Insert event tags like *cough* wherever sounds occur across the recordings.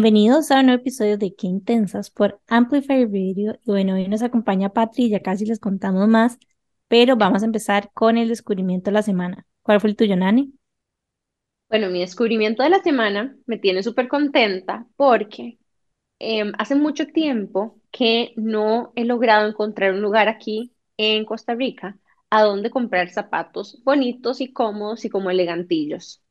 Bienvenidos a un nuevo episodio de Qué Intensas por Amplify Radio. Y bueno, hoy nos acompaña Patri, ya casi les contamos más, pero vamos a empezar con el descubrimiento de la semana. ¿Cuál fue el tuyo, Nani? Bueno, mi descubrimiento de la semana me tiene súper contenta porque em, hace mucho tiempo que no he logrado encontrar un lugar aquí en Costa Rica a donde comprar zapatos bonitos y cómodos y como elegantillos.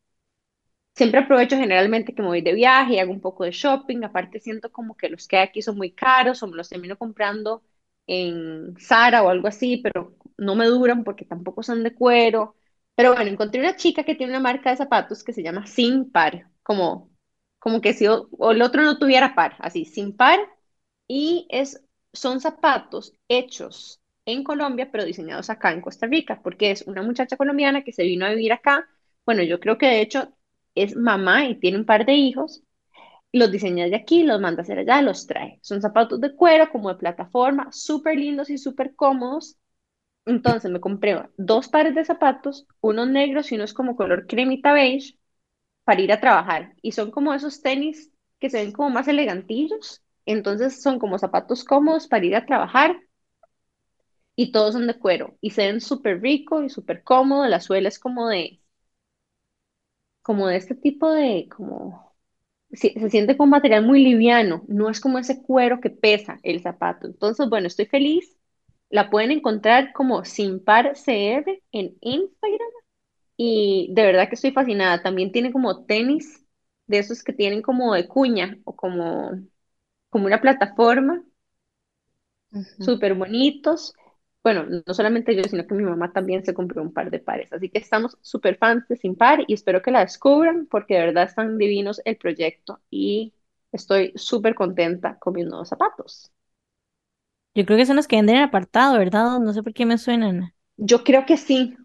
Siempre aprovecho generalmente que me voy de viaje y hago un poco de shopping. Aparte siento como que los que hay aquí son muy caros o me los termino comprando en Zara o algo así, pero no me duran porque tampoco son de cuero. Pero bueno, encontré una chica que tiene una marca de zapatos que se llama Sin Par, como, como que si o, el otro no tuviera par, así, Sin Par. Y es, son zapatos hechos en Colombia, pero diseñados acá en Costa Rica, porque es una muchacha colombiana que se vino a vivir acá. Bueno, yo creo que de hecho es mamá y tiene un par de hijos, los diseña de aquí, los manda a hacer allá, los trae. Son zapatos de cuero, como de plataforma, súper lindos y súper cómodos. Entonces me compré dos pares de zapatos, unos negros y unos como color cremita beige, para ir a trabajar. Y son como esos tenis que se ven como más elegantillos. Entonces son como zapatos cómodos para ir a trabajar. Y todos son de cuero. Y se ven súper rico y súper cómodo. La suela es como de, como de este tipo de, como, se, se siente como material muy liviano, no es como ese cuero que pesa el zapato. Entonces, bueno, estoy feliz. La pueden encontrar como Sin Par CR en Instagram y de verdad que estoy fascinada. También tiene como tenis de esos que tienen como de cuña o como, como una plataforma, Ujú. súper bonitos. Bueno, no solamente yo, sino que mi mamá también se compró un par de pares. Así que estamos súper fans de Sin Par y espero que la descubran porque de verdad están divinos el proyecto y estoy súper contenta con mis nuevos zapatos. Yo creo que son los que venden en apartado, ¿verdad? No sé por qué me suenan. Yo creo que sí.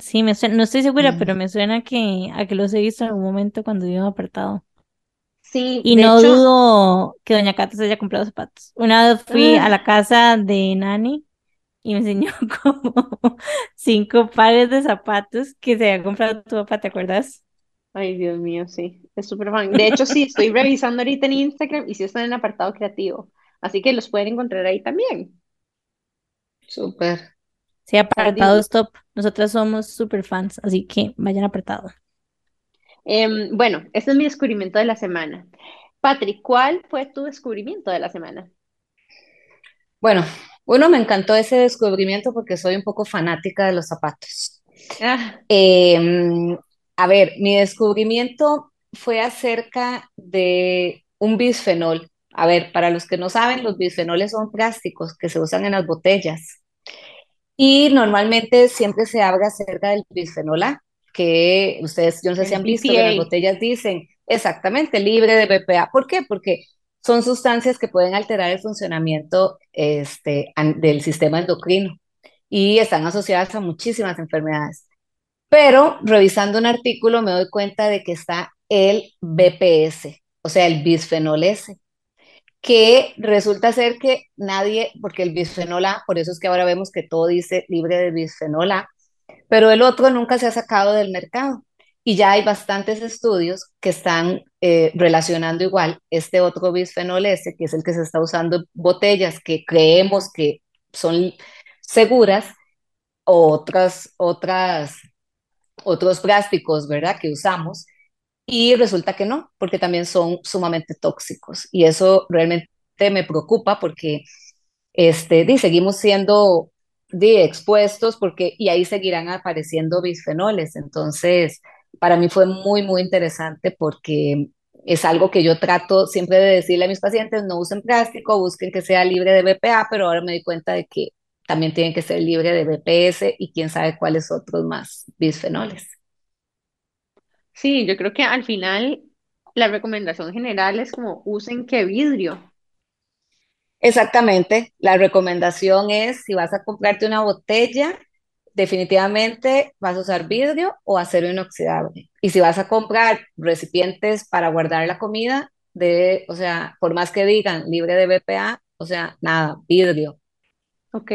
Sí, me suena, no estoy segura, pero Mm. me suena que a que los he visto en algún momento cuando en apartado. Sí, Y de no hecho, dudo que Doña Cata se haya comprado zapatos. Una vez fui a la ah, casa de Nani y me enseñó *laughs* como cinco pares de zapatos que se había comprado tu papá, ¿te acuerdas? ay Dios mío, sí, es súper fan. De hecho, sí, estoy revisando ahorita en Instagram y sí están en apartado creativo. Así que los pueden encontrar ahí también. Súper. Sí, Par apartado divi- stop. Nosotras somos super fans, así que vayan apartado. Em, bueno, este es mi descubrimiento de la semana. Patrick, ¿cuál fue tu descubrimiento de la semana? Bueno, uno me encantó ese descubrimiento porque soy un poco fanática de los zapatos. Ah, Em, a ver, mi descubrimiento fue acerca de un bisfenol. A ver, para los que no saben, los bisfenoles son plásticos que se usan en las botellas y normalmente siempre se habla acerca del bisfenol A, que ustedes, yo no sé si han visto que las BPA. botellas dicen exactamente libre de BPA. ¿Por qué? Porque son sustancias que pueden alterar el funcionamiento este, del sistema endocrino y están asociadas a muchísimas enfermedades. Pero revisando un artículo me doy cuenta de que está el BPS, o sea, el bisfenol S, que resulta ser que nadie, porque el bisfenol A, por eso es que ahora vemos que todo dice libre de bisfenol A, pero el otro nunca se ha sacado del mercado. Y ya hay bastantes estudios que están eh, relacionando igual este otro bisfenol S, que es el que se está usando en botellas que creemos que son seguras, otras, otras otros plásticos, ¿verdad? Que usamos y resulta que no, porque también son sumamente tóxicos y eso realmente me preocupa porque este, di, seguimos siendo di, expuestos porque y ahí seguirán apareciendo bisfenoles. Entonces, para mí fue muy, muy interesante porque es algo que yo trato siempre de decirle a mis pacientes, no usen plástico, busquen que sea libre de BPA, pero ahora me di cuenta de que también tienen que ser libre de BPS y quién sabe cuáles otros más bisfenoles. Sí, yo creo que al final la recomendación general es como usen qué vidrio. Exactamente, la recomendación es si vas a comprarte una botella, definitivamente vas a usar vidrio o acero inoxidable. Y si vas a comprar recipientes para guardar la comida, de, o sea, por más que digan libre de BPA, o sea, nada, vidrio. Ok.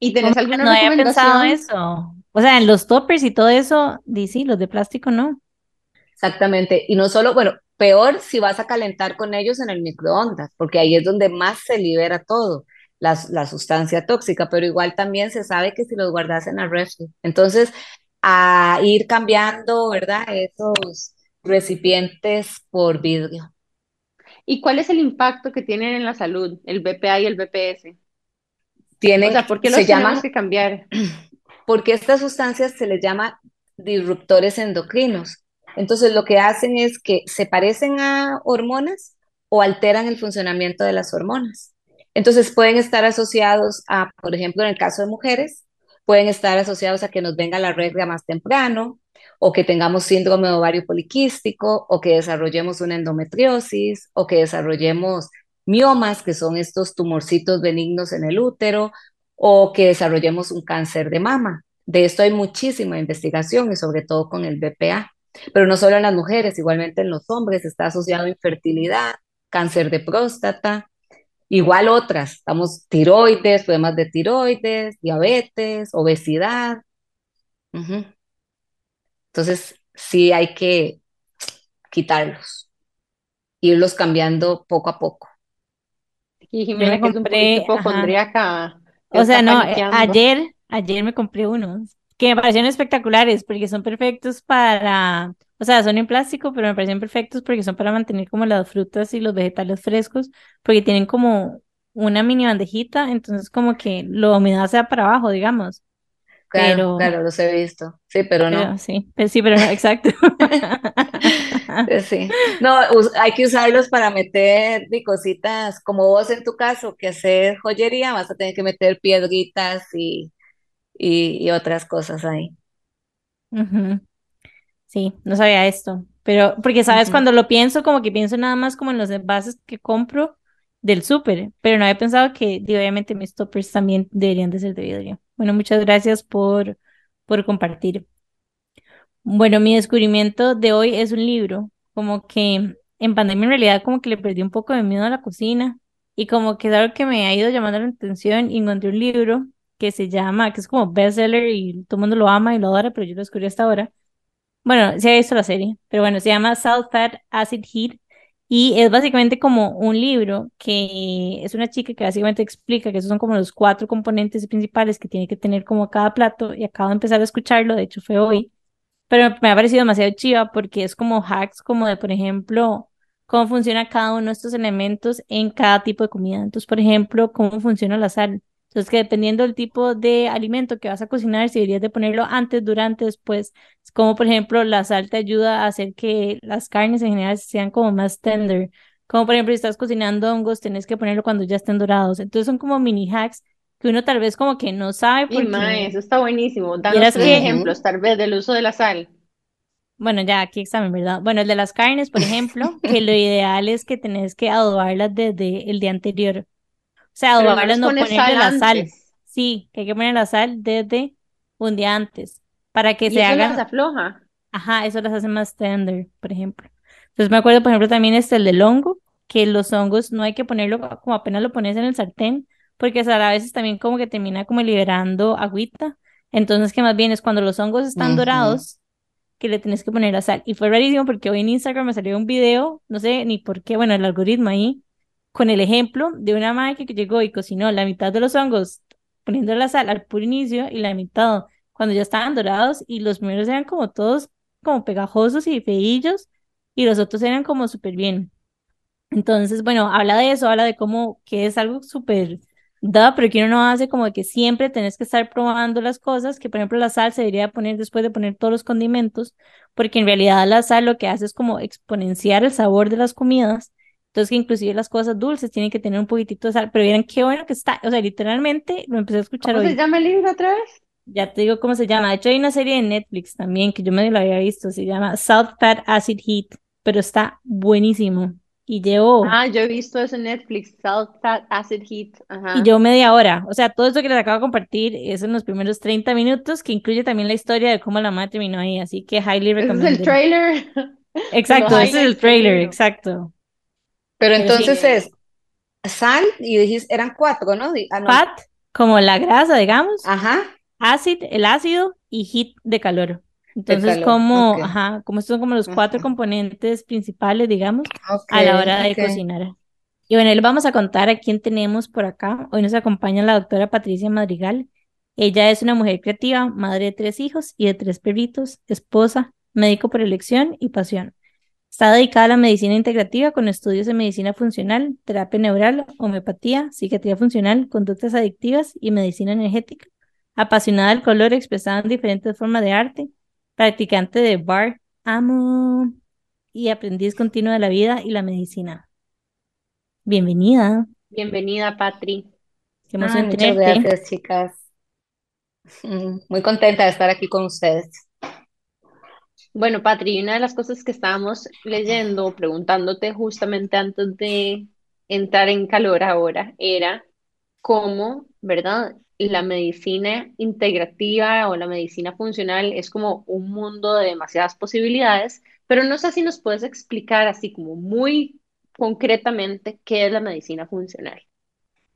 ¿Y tenés alguna no había pensado recomendación? eso. O sea, en los toppers y todo eso, di sí, los de plástico no. Exactamente. Y no solo, bueno, Peor si vas a calentar con ellos en el microondas, porque ahí es donde más se libera todo, la, la sustancia tóxica, pero igual también se sabe que si los guardas en el refri. Entonces, a ir cambiando, ¿verdad? Esos recipientes por vidrio. ¿Y cuál es el impacto que tienen en la salud, el BPA y el BPS? Tienen, o sea, ¿por qué los se llaman, que cambiar? *clears throat* porque estas sustancias se les llama disruptores endocrinos. Entonces, lo que hacen es que se parecen a hormonas o alteran el funcionamiento de las hormonas. Entonces, pueden estar asociados a, por ejemplo, en el caso de mujeres, pueden estar asociados a que nos venga la regla más temprano, o que tengamos síndrome ovario poliquístico, o que desarrollemos una endometriosis, o que desarrollemos miomas, que son estos tumorcitos benignos en el útero, o que desarrollemos un cáncer de mama. De esto hay muchísima investigación y sobre todo con el BPA. Pero no solo en las mujeres, igualmente en los hombres está asociado a infertilidad, cáncer de próstata, igual otras, estamos tiroides, problemas de tiroides, diabetes, obesidad. Entonces, sí hay que quitarlos, irlos cambiando poco a poco. Y Jimena, me que es un ajá. hipocondríaca, O sea, no, ayer, ayer me compré unos que me parecieron espectaculares porque son perfectos para, o sea, son en plástico, pero me parecen perfectos porque son para mantener como las frutas y los vegetales frescos, porque tienen como una mini bandejita, entonces como que la humedad se va para abajo, digamos. Claro, Pero, claro, los he visto. Sí, pero pero no. sí, pero sí, pero no, exacto. *laughs* Sí. No, hay que usarlos para meter cositas, como vos en tu caso, que hacer joyería, vas a tener que meter piedritas y, y, y otras cosas ahí. Sí, no sabía esto, pero porque sabes, cuando lo pienso, como que pienso nada más como en los envases que compro del súper, pero no había pensado que obviamente mis toppers también deberían de ser de vidrio. Bueno, muchas gracias por, por compartir. Bueno, mi descubrimiento de hoy es un libro, como que en pandemia en realidad como que le perdí un poco de miedo a la cocina y como que es algo que me ha ido llamando la atención y encontré un libro que se llama, que es como bestseller y todo mundo lo ama y lo adora, pero yo lo descubrí hasta ahora bueno, sí he visto la serie, pero bueno, se llama Salt, Fat, Acid, Heat y es básicamente como un libro que es una chica que básicamente explica que esos son como los cuatro componentes principales que tiene que tener como cada plato y acabo de empezar a escucharlo, de hecho fue hoy, pero me ha parecido demasiado chiva porque es como hacks como de, por ejemplo, cómo funciona cada uno de estos elementos en cada tipo de comida. Entonces, por ejemplo, cómo funciona la sal. Entonces, que dependiendo del tipo de alimento que vas a cocinar, si deberías de ponerlo antes, durante, después. Es como, por ejemplo, la sal te ayuda a hacer que las carnes en general sean como más tender. Como, por ejemplo, si estás cocinando hongos, tenés que ponerlo cuando ya estén dorados. Entonces, son como mini hacks que uno tal vez como que no sabe Y mae, porque eso está buenísimo. Danos tres que ejemplos, tal vez, del uso de la sal. Bueno, ya aquí examen, ¿verdad? Bueno, el de las carnes, por *laughs* ejemplo, que lo ideal es que tenés que adobarlas desde el día anterior. O sea, pones ponerle sal la sal. Sí, que hay que poner la sal desde un día antes para que Y se eso las hagan, afloja. ajá, eso las hace más tender, por ejemplo. Entonces me acuerdo, por ejemplo, también este el del hongo, que los hongos no hay que ponerlo como apenas lo pones en el sartén, porque o sea, a veces también como que termina como liberando agüita. Entonces, que más bien es cuando los hongos están dorados que le tenés que poner la sal. Y fue rarísimo porque hoy en Instagram me salió un video, no sé ni por qué, bueno, el algoritmo ahí, con el ejemplo de una madre que llegó y cocinó la mitad de los hongos poniendo la sal al puro inicio y la mitad cuando ya estaban dorados y los primeros eran como todos como pegajosos y feillos y los otros eran como súper bien. Entonces, bueno, habla de eso, habla de cómo que es algo súper da, pero que uno no hace como que siempre tenés que estar probando las cosas, que por ejemplo la sal se debería poner después de poner todos los condimentos, porque en realidad la sal lo que hace es como exponenciar el sabor de las comidas. Entonces, que inclusive las cosas dulces tienen que tener un poquitito de sal, pero miren qué bueno que está, o sea, literalmente lo empecé a escuchar ¿Cómo se llama el libro otra vez? Ya te digo cómo se llama. De hecho, hay una serie de Netflix también que yo medio la había visto, se llama Salt, Fat, Acid, Heat, pero está buenísimo. Y llevo Ah, yo he visto eso en Netflix, Salt, Fat, Acid, Heat. Y yo media hora, o sea, todo esto que les acabo de compartir es en los primeros 30 minutos, que incluye también la historia de cómo la madre terminó ahí, así que highly Ese es el *laughs* trailer Exacto, ese es el trailer, exacto. Pero Pero sí, entonces es sal y dijiste, eran cuatro, ¿no? Ah, no. fat, como la grasa, digamos, Ajá. acid, el ácido, y heat de calor. Entonces, calor, como, ajá, como estos son como los cuatro componentes principales, digamos, a la hora de cocinar. Y bueno, les vamos a contar a quién tenemos por acá. Hoy nos acompaña la doctora Patricia Madrigal. Ella es una mujer creativa, madre de tres hijos y de tres perritos, esposa, médico por elección y pasión. Está dedicada a la medicina integrativa con estudios en medicina funcional, terapia neural, homeopatía, psiquiatría funcional, conductas adictivas y medicina energética. Apasionada del color expresada en diferentes formas de arte, practicante de bar, amo y aprendiz continuo de la vida y la medicina. Bienvenida, Bienvenida, Patri. qué Ay, emoción muchas gracias, chicas. Mm, Muy contenta de estar aquí con ustedes. Bueno, Patri, una de las cosas que estábamos leyendo, preguntándote justamente antes de entrar en calor ahora, era cómo, ¿verdad? La medicina integrativa o la medicina funcional es como un mundo de demasiadas posibilidades, pero no sé si nos puedes explicar así como muy concretamente qué es la medicina funcional.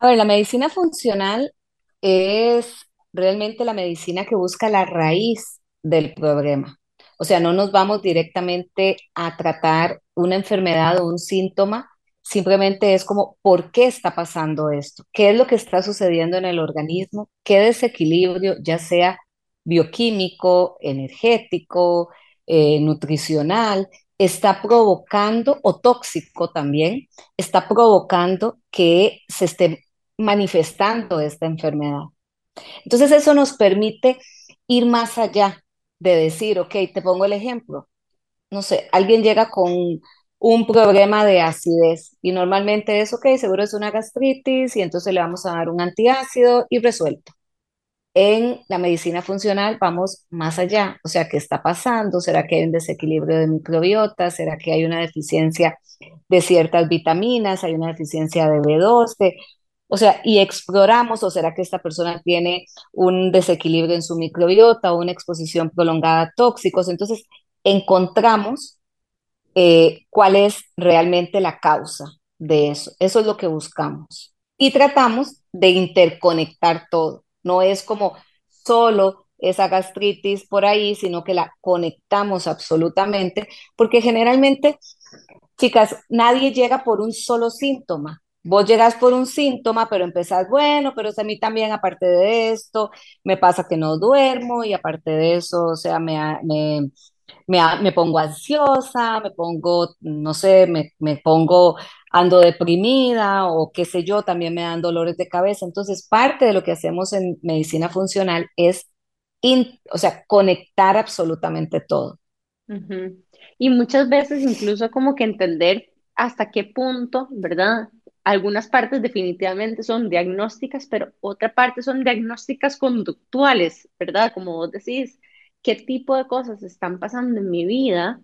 A ver, la medicina funcional es realmente la medicina que busca la raíz del problema. O sea, no nos vamos directamente a tratar una enfermedad o un síntoma, simplemente es como, ¿por qué está pasando esto? ¿Qué es lo que está sucediendo en el organismo? ¿Qué desequilibrio, ya sea bioquímico, energético, eh, nutricional, está provocando, o tóxico también, está provocando que se esté manifestando esta enfermedad. Entonces eso nos permite ir más allá de decir, ok, te pongo el ejemplo, no sé, alguien llega con un problema de acidez y normalmente es, ok, seguro es una gastritis y entonces le vamos a dar un antiácido y resuelto. En la medicina funcional vamos más allá, o sea, ¿qué está pasando? ¿Será que hay un desequilibrio de microbiota? ¿Será que hay una deficiencia de ciertas vitaminas? ¿Hay una deficiencia de B12? O sea, y exploramos, ¿o será que esta persona tiene un desequilibrio en su microbiota o una exposición prolongada a tóxicos? Entonces, encontramos eh, cuál es realmente la causa de eso. Eso es lo que buscamos. Y tratamos de interconectar todo. No es como solo esa gastritis por ahí, sino que la conectamos absolutamente, porque generalmente, chicas, nadie llega por un solo síntoma. Vos llegas por un síntoma, pero empezás, bueno, pero es a mí también, aparte de esto, me pasa que no duermo y aparte de eso, o sea, me, me, me, pongo ansiosa, me pongo, no sé, me, me pongo, ando deprimida o qué sé yo, también me dan dolores de cabeza. Entonces, parte de lo que hacemos en medicina funcional es, o sea, conectar absolutamente todo. Ujú. Y muchas veces incluso como que entender hasta qué punto, ¿verdad? Algunas partes definitivamente son diagnósticas, pero otra parte son diagnósticas conductuales, ¿verdad? Como vos decís, ¿qué tipo de cosas están pasando en mi vida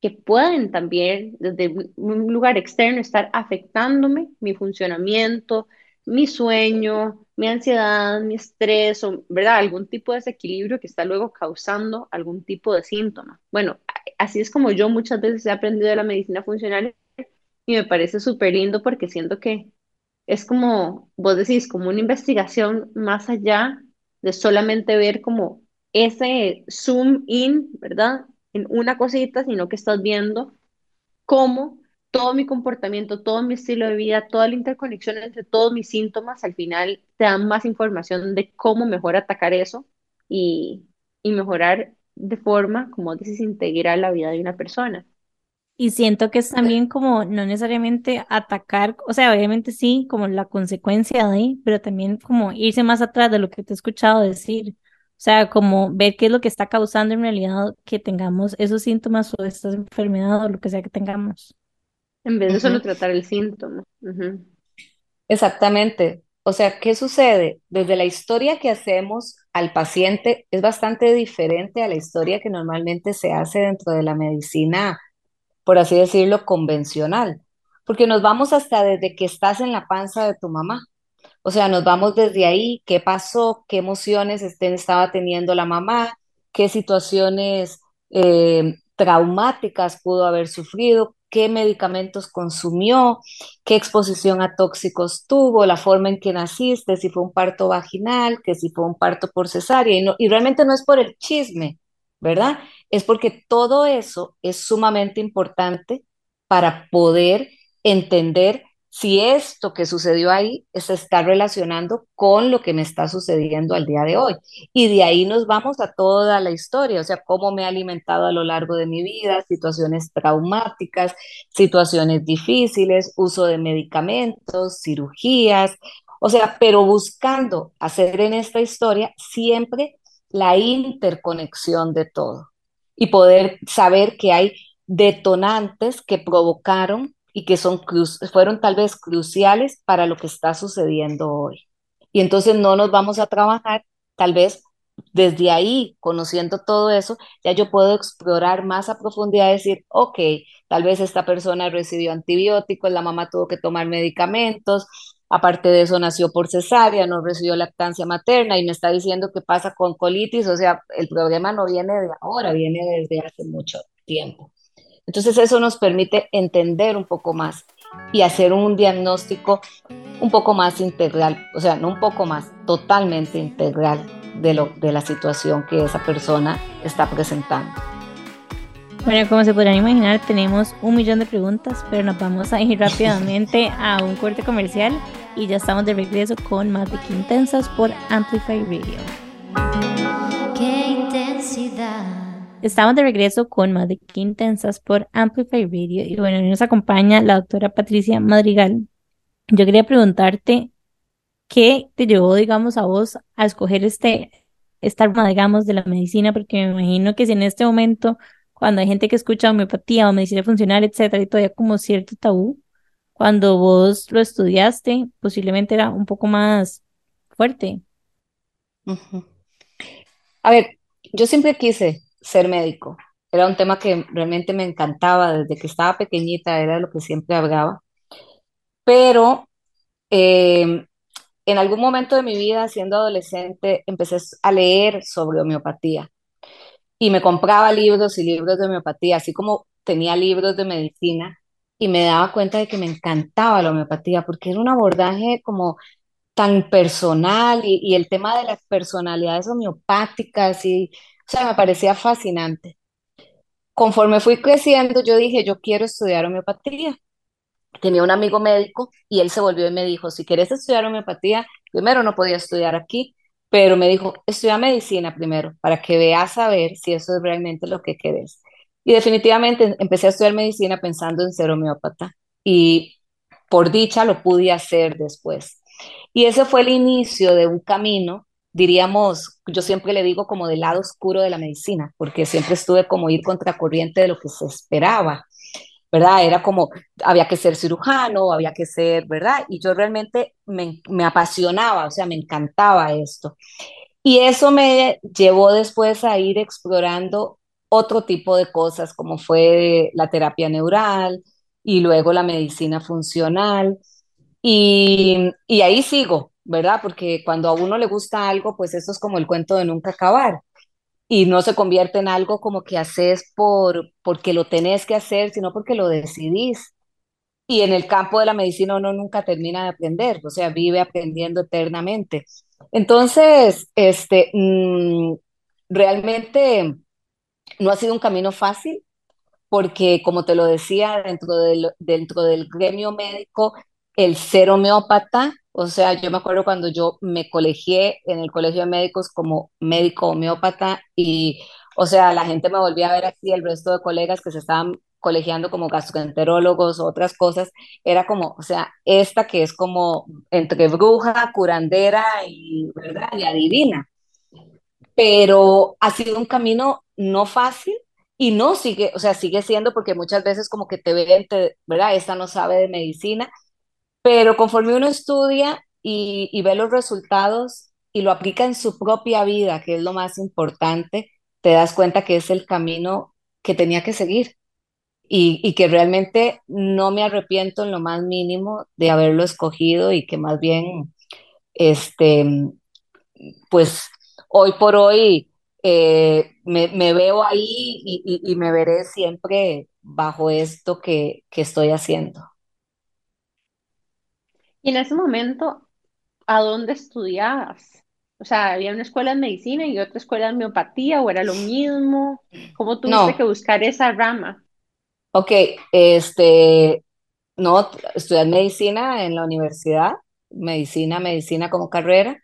que pueden también desde un lugar externo estar afectándome, mi funcionamiento, mi sueño, mi ansiedad, mi estrés, o, ¿verdad? Algún tipo de desequilibrio que está luego causando algún tipo de síntoma. Bueno, así es como yo muchas veces he aprendido de la medicina funcional y me parece súper lindo porque siento que es como, vos decís, como una investigación más allá de solamente ver como ese zoom in, ¿verdad? En una cosita, sino que estás viendo cómo todo mi comportamiento, todo mi estilo de vida, toda la interconexión entre todos mis síntomas, al final te dan más información de cómo mejor atacar eso y, y mejorar de forma, como dices, integrar la vida de una persona. Y siento que es también como no necesariamente atacar, o sea, obviamente sí, como la consecuencia de, ahí, pero también como irse más atrás de lo que te he escuchado decir. O sea, como ver qué es lo que está causando en realidad que tengamos esos síntomas o esta enfermedad o lo que sea que tengamos. En vez de solo tratar el síntoma. Exactamente. O sea, ¿qué sucede? Desde la historia que hacemos al paciente es bastante diferente a la historia que normalmente se hace dentro de la medicina por así decirlo, convencional, porque nos vamos hasta desde que estás en la panza de tu mamá. O sea, nos vamos desde ahí, qué pasó, qué emociones estén, estaba teniendo la mamá, qué situaciones eh, traumáticas pudo haber sufrido, qué medicamentos consumió, qué exposición a tóxicos tuvo, la forma en que naciste, si fue un parto vaginal, que si fue un parto por cesárea, y, no, y realmente no es por el chisme, ¿verdad? Es porque todo eso es sumamente importante para poder entender si esto que sucedió ahí se está relacionando con lo que me está sucediendo al día de hoy. Y de ahí nos vamos a toda la historia, o sea, cómo me he alimentado a lo largo de mi vida, situaciones traumáticas, situaciones difíciles, uso de medicamentos, cirugías, o sea, pero buscando hacer en esta historia siempre la interconexión de todo y poder saber que hay detonantes que provocaron y que son fueron tal vez cruciales para lo que está sucediendo hoy. Y entonces no nos vamos a trabajar tal vez desde ahí, conociendo todo eso, ya yo puedo explorar más a profundidad decir, ok, tal vez esta persona recibió antibióticos, la mamá tuvo que tomar medicamentos, aparte de eso nació por cesárea, no recibió lactancia materna y me está diciendo qué pasa con colitis, o sea, el problema no viene de ahora, viene desde hace mucho tiempo. Entonces eso nos permite entender un poco más y hacer un diagnóstico un poco más integral, o sea, no un poco más, totalmente integral de, lo, de la situación que esa persona está presentando. Bueno, como se podrán imaginar, tenemos un millón de preguntas, pero nos vamos a ir rápidamente *laughs* a un corte comercial y ya estamos de regreso con más de Intensas por Amplify Radio. ¡Qué intensidad! Estamos de regreso con más de Intensas por Amplify Radio y bueno, nos acompaña la doctora Patricia Madrigal. Yo quería preguntarte qué te llevó, digamos, a vos a escoger este, esta rama, digamos, de la medicina, porque me imagino que si en este momento cuando hay gente que escucha homeopatía o medicina funcional, etcétera, y todavía como cierto tabú, cuando vos lo estudiaste, posiblemente era un poco más fuerte. A ver, yo siempre quise ser médico. Era un tema que realmente me encantaba desde que estaba pequeñita, era lo que siempre hablaba. Pero em, en algún momento de mi vida, siendo adolescente, empecé a leer sobre homeopatía y me compraba libros y libros de homeopatía, así como tenía libros de medicina y me daba cuenta de que me encantaba la homeopatía porque era un abordaje como tan personal y, el tema de las personalidades homeopáticas y, o sea, me parecía fascinante. Conforme fui creciendo, yo dije, yo quiero estudiar homeopatía. Tenía un amigo médico y él se volvió y me dijo, si quieres estudiar homeopatía, primero no podía estudiar aquí, pero me dijo, estudia medicina primero para que veas a ver si eso es realmente lo que querés. Y definitivamente empecé a estudiar medicina pensando en ser homeópata y por dicha lo pude hacer después. Y ese fue el inicio de un camino, diríamos, yo siempre le digo como del lado oscuro de la medicina, porque siempre estuve como ir contracorriente de lo que se esperaba. ¿Verdad? Era como, había que ser cirujano, había que ser, ¿verdad? Y yo realmente me, me apasionaba, o sea, me encantaba esto. Y eso me llevó después a ir explorando otro tipo de cosas, como fue la terapia neural y luego la medicina funcional. Y, y ahí sigo, ¿verdad? Porque cuando a uno le gusta algo, pues eso es como el cuento de nunca acabar y no se convierte en algo como que haces por, porque lo tenés que hacer, sino porque lo decidís. Y en el campo de la medicina uno nunca termina de aprender, o sea, vive aprendiendo eternamente. Entonces, este, mm, realmente no ha sido un camino fácil, porque como te lo decía, dentro del, dentro del gremio médico, el ser homeópata o sea, yo me acuerdo cuando yo me colegié en el colegio de médicos como médico homeópata y, o sea, la gente me volvía a ver así, el resto de colegas que se estaban colegiando como gastroenterólogos o otras cosas, era como, o sea, esta que es como entre bruja, curandera y, ¿verdad? y adivina. Pero ha sido un camino no fácil y no sigue, o sea, sigue siendo porque muchas veces como que te ven, ¿verdad? Esta no sabe de medicina pero conforme uno estudia y, ve los resultados y lo aplica en su propia vida, que es lo más importante, te das cuenta que es el camino que tenía que seguir y, que realmente no me arrepiento en lo más mínimo de haberlo escogido y que más bien, este, pues hoy por hoy eh, me, veo ahí y, me veré siempre bajo esto que estoy haciendo. Y en ese momento, ¿a dónde estudiabas? O sea, había una escuela de medicina y otra escuela de homeopatía, o era lo mismo. ¿Cómo tuviste que buscar esa rama? ok, este, no, estudié medicina en la universidad, medicina, medicina como carrera,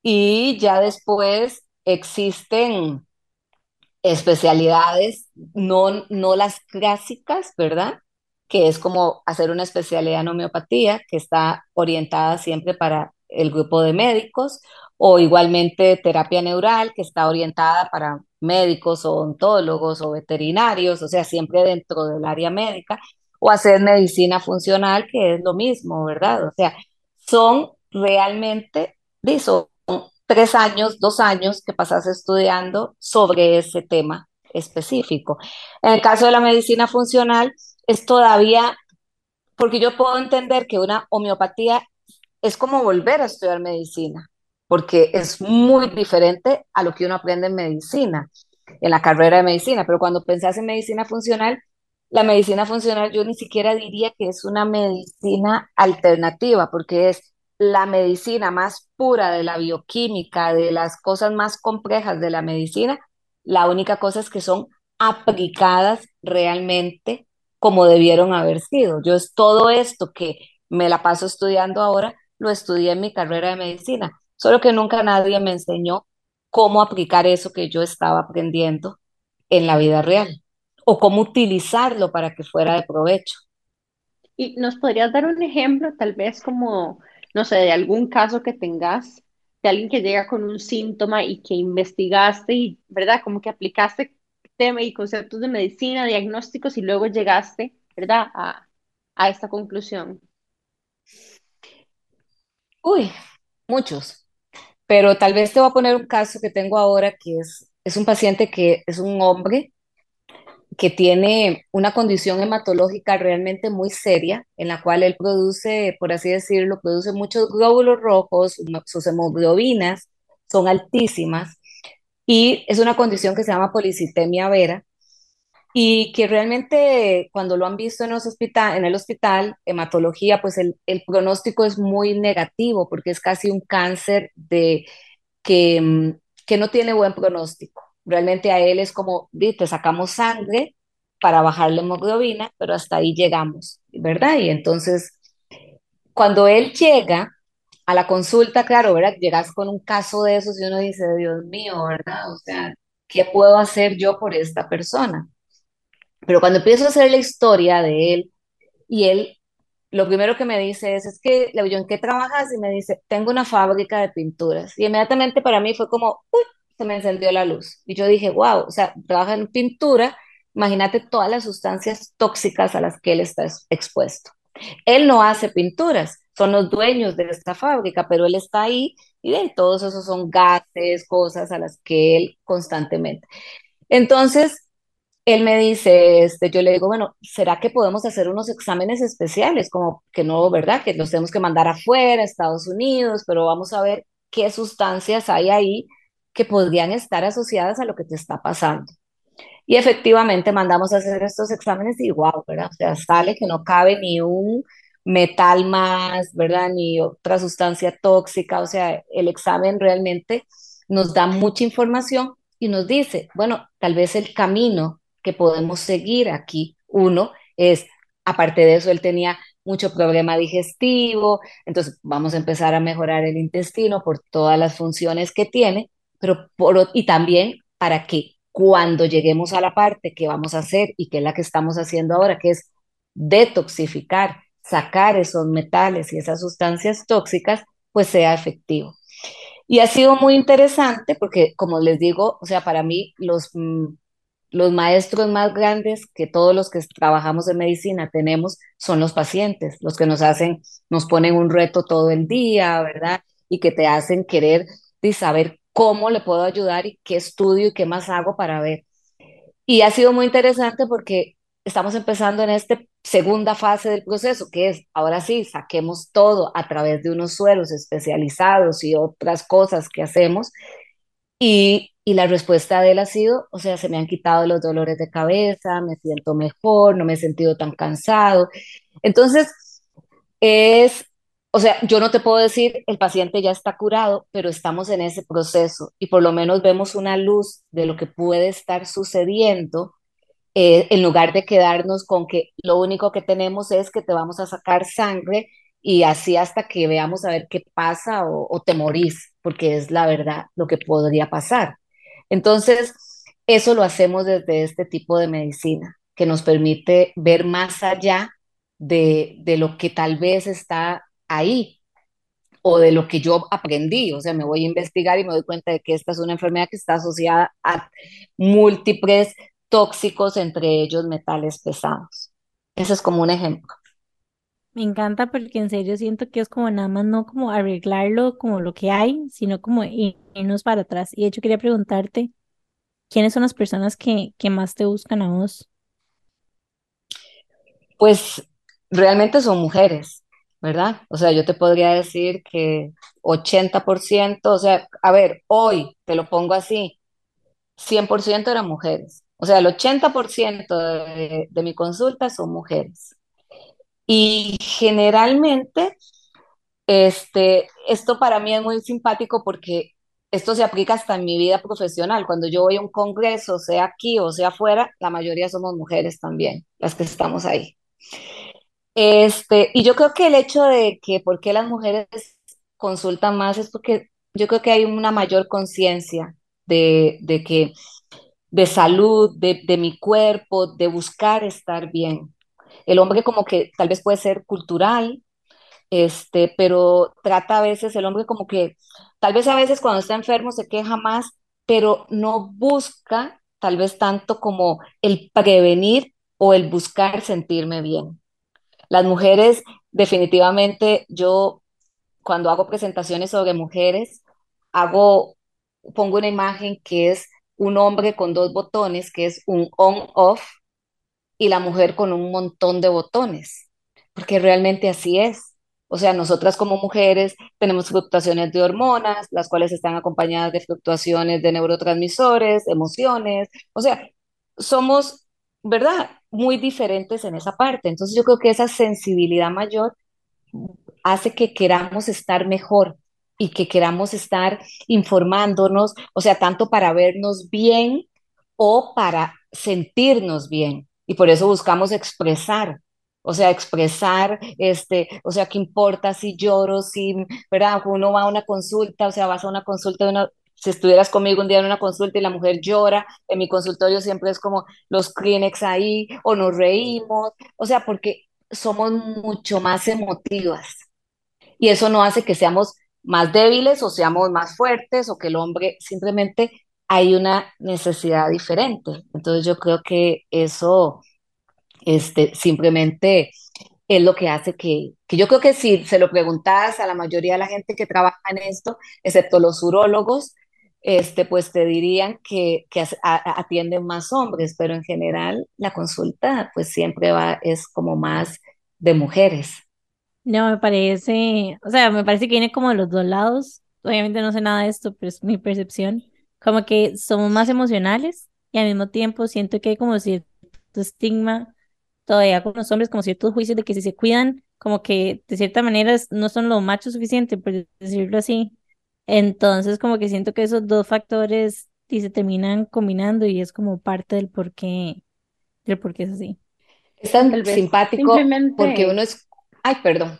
y ya después existen especialidades, no, no las clásicas, ¿verdad? Que es como hacer una especialidad en homeopatía, que está orientada siempre para el grupo de médicos, o igualmente terapia neural, que está orientada para médicos o odontólogos o veterinarios, o sea, siempre dentro del área médica, o hacer medicina funcional, que es lo mismo, ¿verdad? O sea, son realmente, son tres años, dos años que pasas estudiando sobre ese tema específico. En el caso de la medicina funcional, es todavía, porque yo puedo entender que una homeopatía es como volver a estudiar medicina, porque es muy diferente a lo que uno aprende en medicina, en la carrera de medicina, pero cuando pensás en medicina funcional, la medicina funcional yo ni siquiera diría que es una medicina alternativa, porque es la medicina más pura de la bioquímica, de las cosas más complejas de la medicina. La única cosa es que son aplicadas realmente como debieron haber sido. Yo es todo esto que me la paso estudiando ahora, lo estudié en mi carrera de medicina, solo que nunca nadie me enseñó cómo aplicar eso que yo estaba aprendiendo en la vida real o cómo utilizarlo para que fuera de provecho. ¿Y nos podrías dar un ejemplo, tal vez como, no sé, de algún caso que tengas, de alguien que llega con un síntoma y que investigaste y, ¿verdad? Como que aplicaste tema y conceptos de medicina, diagnósticos y luego llegaste, ¿verdad? A, a esta conclusión. Uy, muchos, pero tal vez te voy a poner un caso que tengo ahora que es, es un paciente que es un hombre que tiene una condición hematológica realmente muy seria, en la cual él produce, por así decirlo, produce muchos glóbulos rojos, sus hemoglobinas son altísimas, y es una condición que se llama policitemia vera, y que realmente cuando lo han visto en, los hospital, en el hospital, hematología, pues el, el pronóstico es muy negativo, porque es casi un cáncer de, que, mm, que no tiene buen pronóstico. Realmente a él es como, "Di, te sacamos sangre para bajar la hemoglobina, pero hasta ahí llegamos, ¿verdad? Y entonces, cuando él llega a la consulta, claro, ¿verdad? Llegas con un caso de esos y uno dice, Dios mío, ¿verdad? O sea, ¿qué puedo hacer yo por esta persona? Pero cuando empiezo a hacer la historia de él y él lo primero que me dice es, es que, le digo, ¿en qué trabajas? Y me dice, tengo una fábrica de pinturas. Y inmediatamente para mí fue como, uy, se me encendió la luz. Y yo dije, wow, o sea, trabaja en pintura, imagínate todas las sustancias tóxicas a las que él está ex- expuesto. Él no hace pinturas, son los dueños de esta fábrica, pero él está ahí y de todos esos son gases, cosas a las que él constantemente. Entonces, él me dice, este, yo le digo, bueno, ¿será que podemos hacer unos exámenes especiales? Como que no, ¿verdad? Que los tenemos que mandar afuera, a Estados Unidos, pero vamos a ver qué sustancias hay ahí que podrían estar asociadas a lo que te está pasando. Y efectivamente mandamos a hacer estos exámenes y wow, ¿verdad? O sea, sale que no cabe ni un metal más, ¿verdad? Ni otra sustancia tóxica. O sea, el examen realmente nos da mucha información y nos dice, bueno, tal vez el camino que podemos seguir aquí, uno, es, aparte de eso, él tenía mucho problema digestivo, entonces vamos a empezar a mejorar el intestino por todas las funciones que tiene, pero por, y también para que cuando lleguemos a la parte que vamos a hacer y que es la que estamos haciendo ahora, que es detoxificar, sacar esos metales y esas sustancias tóxicas, pues sea efectivo. Y ha sido muy interesante porque, como les digo, o sea, para mí los, mm, los maestros más grandes que todos los que trabajamos en medicina tenemos son los pacientes, los que nos hacen, nos ponen un reto todo el día, ¿verdad? Y que te hacen querer de saber cómo le puedo ayudar y qué estudio y qué más hago para ver. Y ha sido muy interesante porque estamos empezando en esta segunda fase del proceso, que es, ahora sí, saquemos todo a través de unos suelos especializados y otras cosas que hacemos. Y, y la respuesta de él ha sido, o sea, se me han quitado los dolores de cabeza, me siento mejor, no me he sentido tan cansado. Entonces, es o sea, yo no te puedo decir el paciente ya está curado, pero estamos en ese proceso y por lo menos vemos una luz de lo que puede estar sucediendo eh, en lugar de quedarnos con que lo único que tenemos es que te vamos a sacar sangre y así hasta que veamos a ver qué pasa o, o te morís, porque es la verdad lo que podría pasar. Entonces, eso lo hacemos desde este tipo de medicina, que nos permite ver más allá de, de lo que tal vez está ahí o de lo que yo aprendí. O sea, me voy a investigar y me doy cuenta de que esta es una enfermedad que está asociada a múltiples tóxicos, entre ellos metales pesados. Ese es como un ejemplo. Me encanta porque en serio siento que es como nada más no como arreglarlo como lo que hay, sino como irnos para atrás. Y de hecho quería preguntarte, ¿quiénes son las personas que, que más te buscan a vos? Pues realmente son mujeres, ¿verdad? O sea, yo te podría decir que 80%, o sea, a ver, hoy te lo pongo así, 100% eran mujeres. O sea, el 80% de, de mi consulta son mujeres. Y generalmente, este, esto para mí es muy simpático porque esto se aplica hasta en mi vida profesional. Cuando yo voy a un congreso, sea aquí o sea afuera, la mayoría somos mujeres también, las que estamos ahí. Este, y yo creo que el hecho de que por qué las mujeres consultan más es porque yo creo que hay una mayor conciencia de, de que de salud, de, de mi cuerpo, de buscar estar bien. El hombre como que tal vez puede ser cultural, este, pero trata a veces el hombre como que, tal vez a veces cuando está enfermo se queja más, pero no busca tal vez tanto como el prevenir o el buscar sentirme bien. Las mujeres, definitivamente, yo cuando hago presentaciones sobre mujeres, hago, pongo una imagen que es un hombre con dos botones, que es un on-off, y la mujer con un montón de botones, porque realmente así es. O sea, nosotras como mujeres tenemos fluctuaciones de hormonas, las cuales están acompañadas de fluctuaciones de neurotransmisores, emociones, o sea, somos, ¿verdad? Muy diferentes en esa parte. Entonces yo creo que esa sensibilidad mayor hace que queramos estar mejor y que queramos estar informándonos, o sea, tanto para vernos bien o para sentirnos bien. Y por eso buscamos expresar, o sea, expresar, este, o sea, ¿qué importa si lloro, si, verdad? Uno va a una consulta, o sea, vas a una consulta de una, si estuvieras conmigo un día en una consulta y la mujer llora, en mi consultorio siempre es como los Kleenex ahí, o nos reímos, o sea, porque somos mucho más emotivas y eso no hace que seamos más débiles o seamos más fuertes o que el hombre simplemente hay una necesidad diferente. Entonces yo creo que eso este, simplemente es lo que hace que, que yo creo que si se lo preguntas a la mayoría de la gente que trabaja en esto, excepto los urólogos, este, pues te dirían que, que atienden más hombres, pero en general la consulta pues siempre va, es como más de mujeres. No, me parece, o sea, me parece que viene como de los dos lados. Obviamente no sé nada de esto, pero es mi percepción. Como que somos más emocionales y al mismo tiempo siento que hay como cierto estigma todavía con los hombres, como ciertos juicios de que si se cuidan, como que de cierta manera no son lo macho suficiente, por decirlo así. Entonces, como que siento que esos dos factores y se terminan combinando y es como parte del por qué, del por qué es así. Es tan simpático porque uno es, ay, perdón,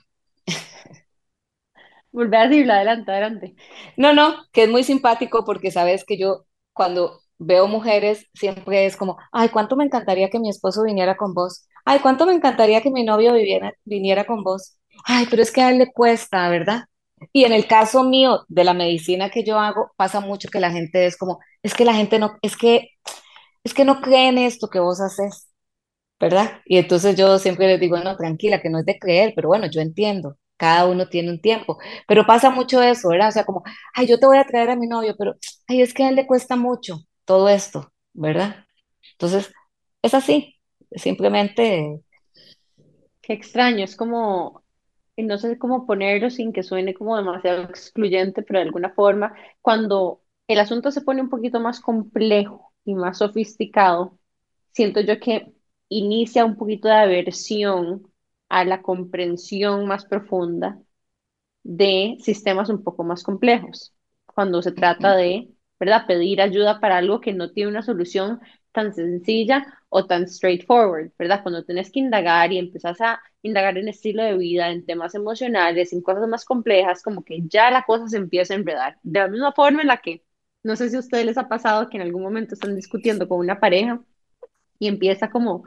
*laughs* volver a decirlo adelante, adelante. no, no, que es muy simpático porque sabes que yo cuando veo mujeres siempre es como, ay, cuánto me encantaría que mi esposo viniera con vos, ay, cuánto me encantaría que mi novio viviera, viniera con vos, ay, pero es que a él le cuesta, ¿verdad? Y en el caso mío de la medicina que yo hago, pasa mucho que la gente es como, es que la gente no, es que, es que no cree en esto que vos haces. ¿Verdad? Y entonces yo siempre les digo, no, tranquila, que no es de creer, pero bueno, yo entiendo, cada uno tiene un tiempo, pero pasa mucho eso, ¿verdad? O sea, como, ay, yo te voy a traer a mi novio, pero, ay, es que a él le cuesta mucho todo esto, ¿verdad? Entonces, es así, simplemente, Qué extraño, es como, no sé cómo ponerlo sin que suene como demasiado excluyente, pero de alguna forma, cuando el asunto se pone un poquito más complejo y más sofisticado, siento yo que inicia un poquito de aversión a la comprensión más profunda de sistemas un poco más complejos, cuando se trata de, ¿verdad?, pedir ayuda para algo que no tiene una solución tan sencilla o tan straightforward, ¿verdad? Cuando tenés que indagar y empezás a indagar en estilo de vida, en temas emocionales, en cosas más complejas, como que ya la cosa se empieza a enredar. De la misma forma en la que, no sé si a ustedes les ha pasado que en algún momento están discutiendo con una pareja y empieza como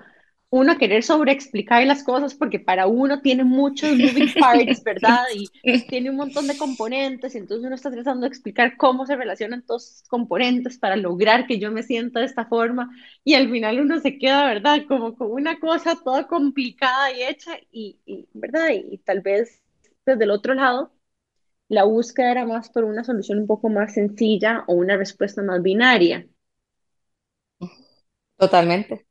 uno a querer sobreexplicar las cosas porque para uno tiene muchos moving *laughs* parts, ¿verdad? Y tiene un montón de componentes y entonces uno está tratando de explicar cómo se relacionan todos esos componentes para lograr que yo me sienta de esta forma y al final uno se queda, ¿verdad? Como con una cosa toda complicada y hecha y, y ¿verdad? Y, y tal vez desde el otro lado la búsqueda era más por una solución un poco más sencilla o una respuesta más binaria. Totalmente.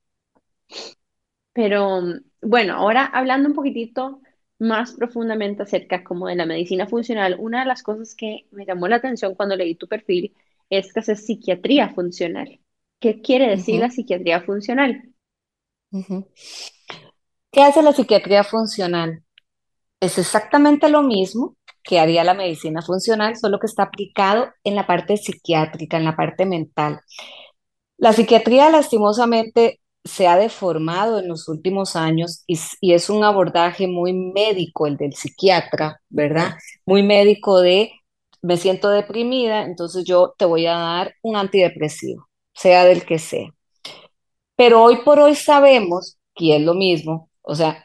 Pero bueno, ahora hablando un poquitito más profundamente acerca como de la medicina funcional, una de las cosas que me llamó la atención cuando leí tu perfil es que haces psiquiatría funcional. ¿Qué quiere decir la psiquiatría funcional? ujú. ¿Qué hace la psiquiatría funcional? Es exactamente lo mismo que haría la medicina funcional, solo que está aplicado en la parte psiquiátrica, en la parte mental. La psiquiatría lastimosamente se ha deformado en los últimos años y, y es un abordaje muy médico el del psiquiatra, ¿verdad? Muy médico de me siento deprimida, entonces yo te voy a dar un antidepresivo, sea del que sea. Pero hoy por hoy sabemos, que es lo mismo, o sea,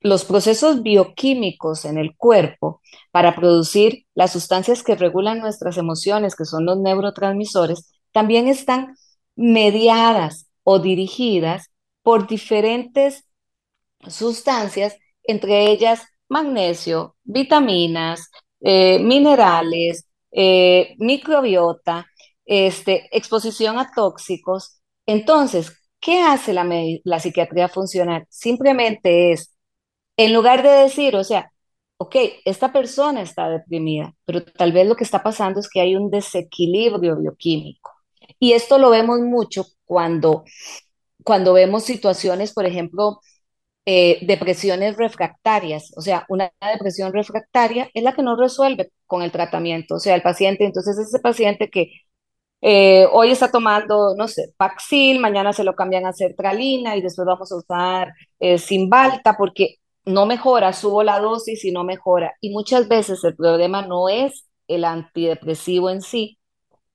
los procesos bioquímicos en el cuerpo para producir las sustancias que regulan nuestras emociones, que son los neurotransmisores, también están mediadas o dirigidas por diferentes sustancias, entre ellas magnesio, vitaminas, eh, minerales, eh, microbiota, este, exposición a tóxicos. Entonces, ¿qué hace la, psiquiatría funcional? Simplemente es en lugar de decir, o sea, ok, esta persona está deprimida, pero tal vez lo que está pasando es que hay un desequilibrio bioquímico. Y esto lo vemos mucho cuando, cuando vemos situaciones, por ejemplo, eh, depresiones refractarias. O sea, una depresión refractaria es la que no resuelve con el tratamiento. O sea, el paciente, entonces ese paciente que eh, hoy está tomando, no sé, Paxil, mañana se lo cambian a sertralina y después vamos a usar eh, Cymbalta porque no mejora, subo la dosis y no mejora. Y muchas veces el problema no es el antidepresivo en sí,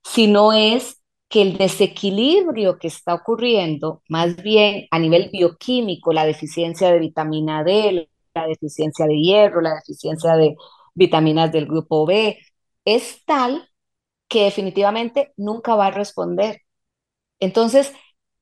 sino es que el desequilibrio que está ocurriendo, más bien a nivel bioquímico, la deficiencia de vitamina D, la deficiencia de hierro, la deficiencia de vitaminas del grupo B, es tal que definitivamente nunca va a responder. Entonces,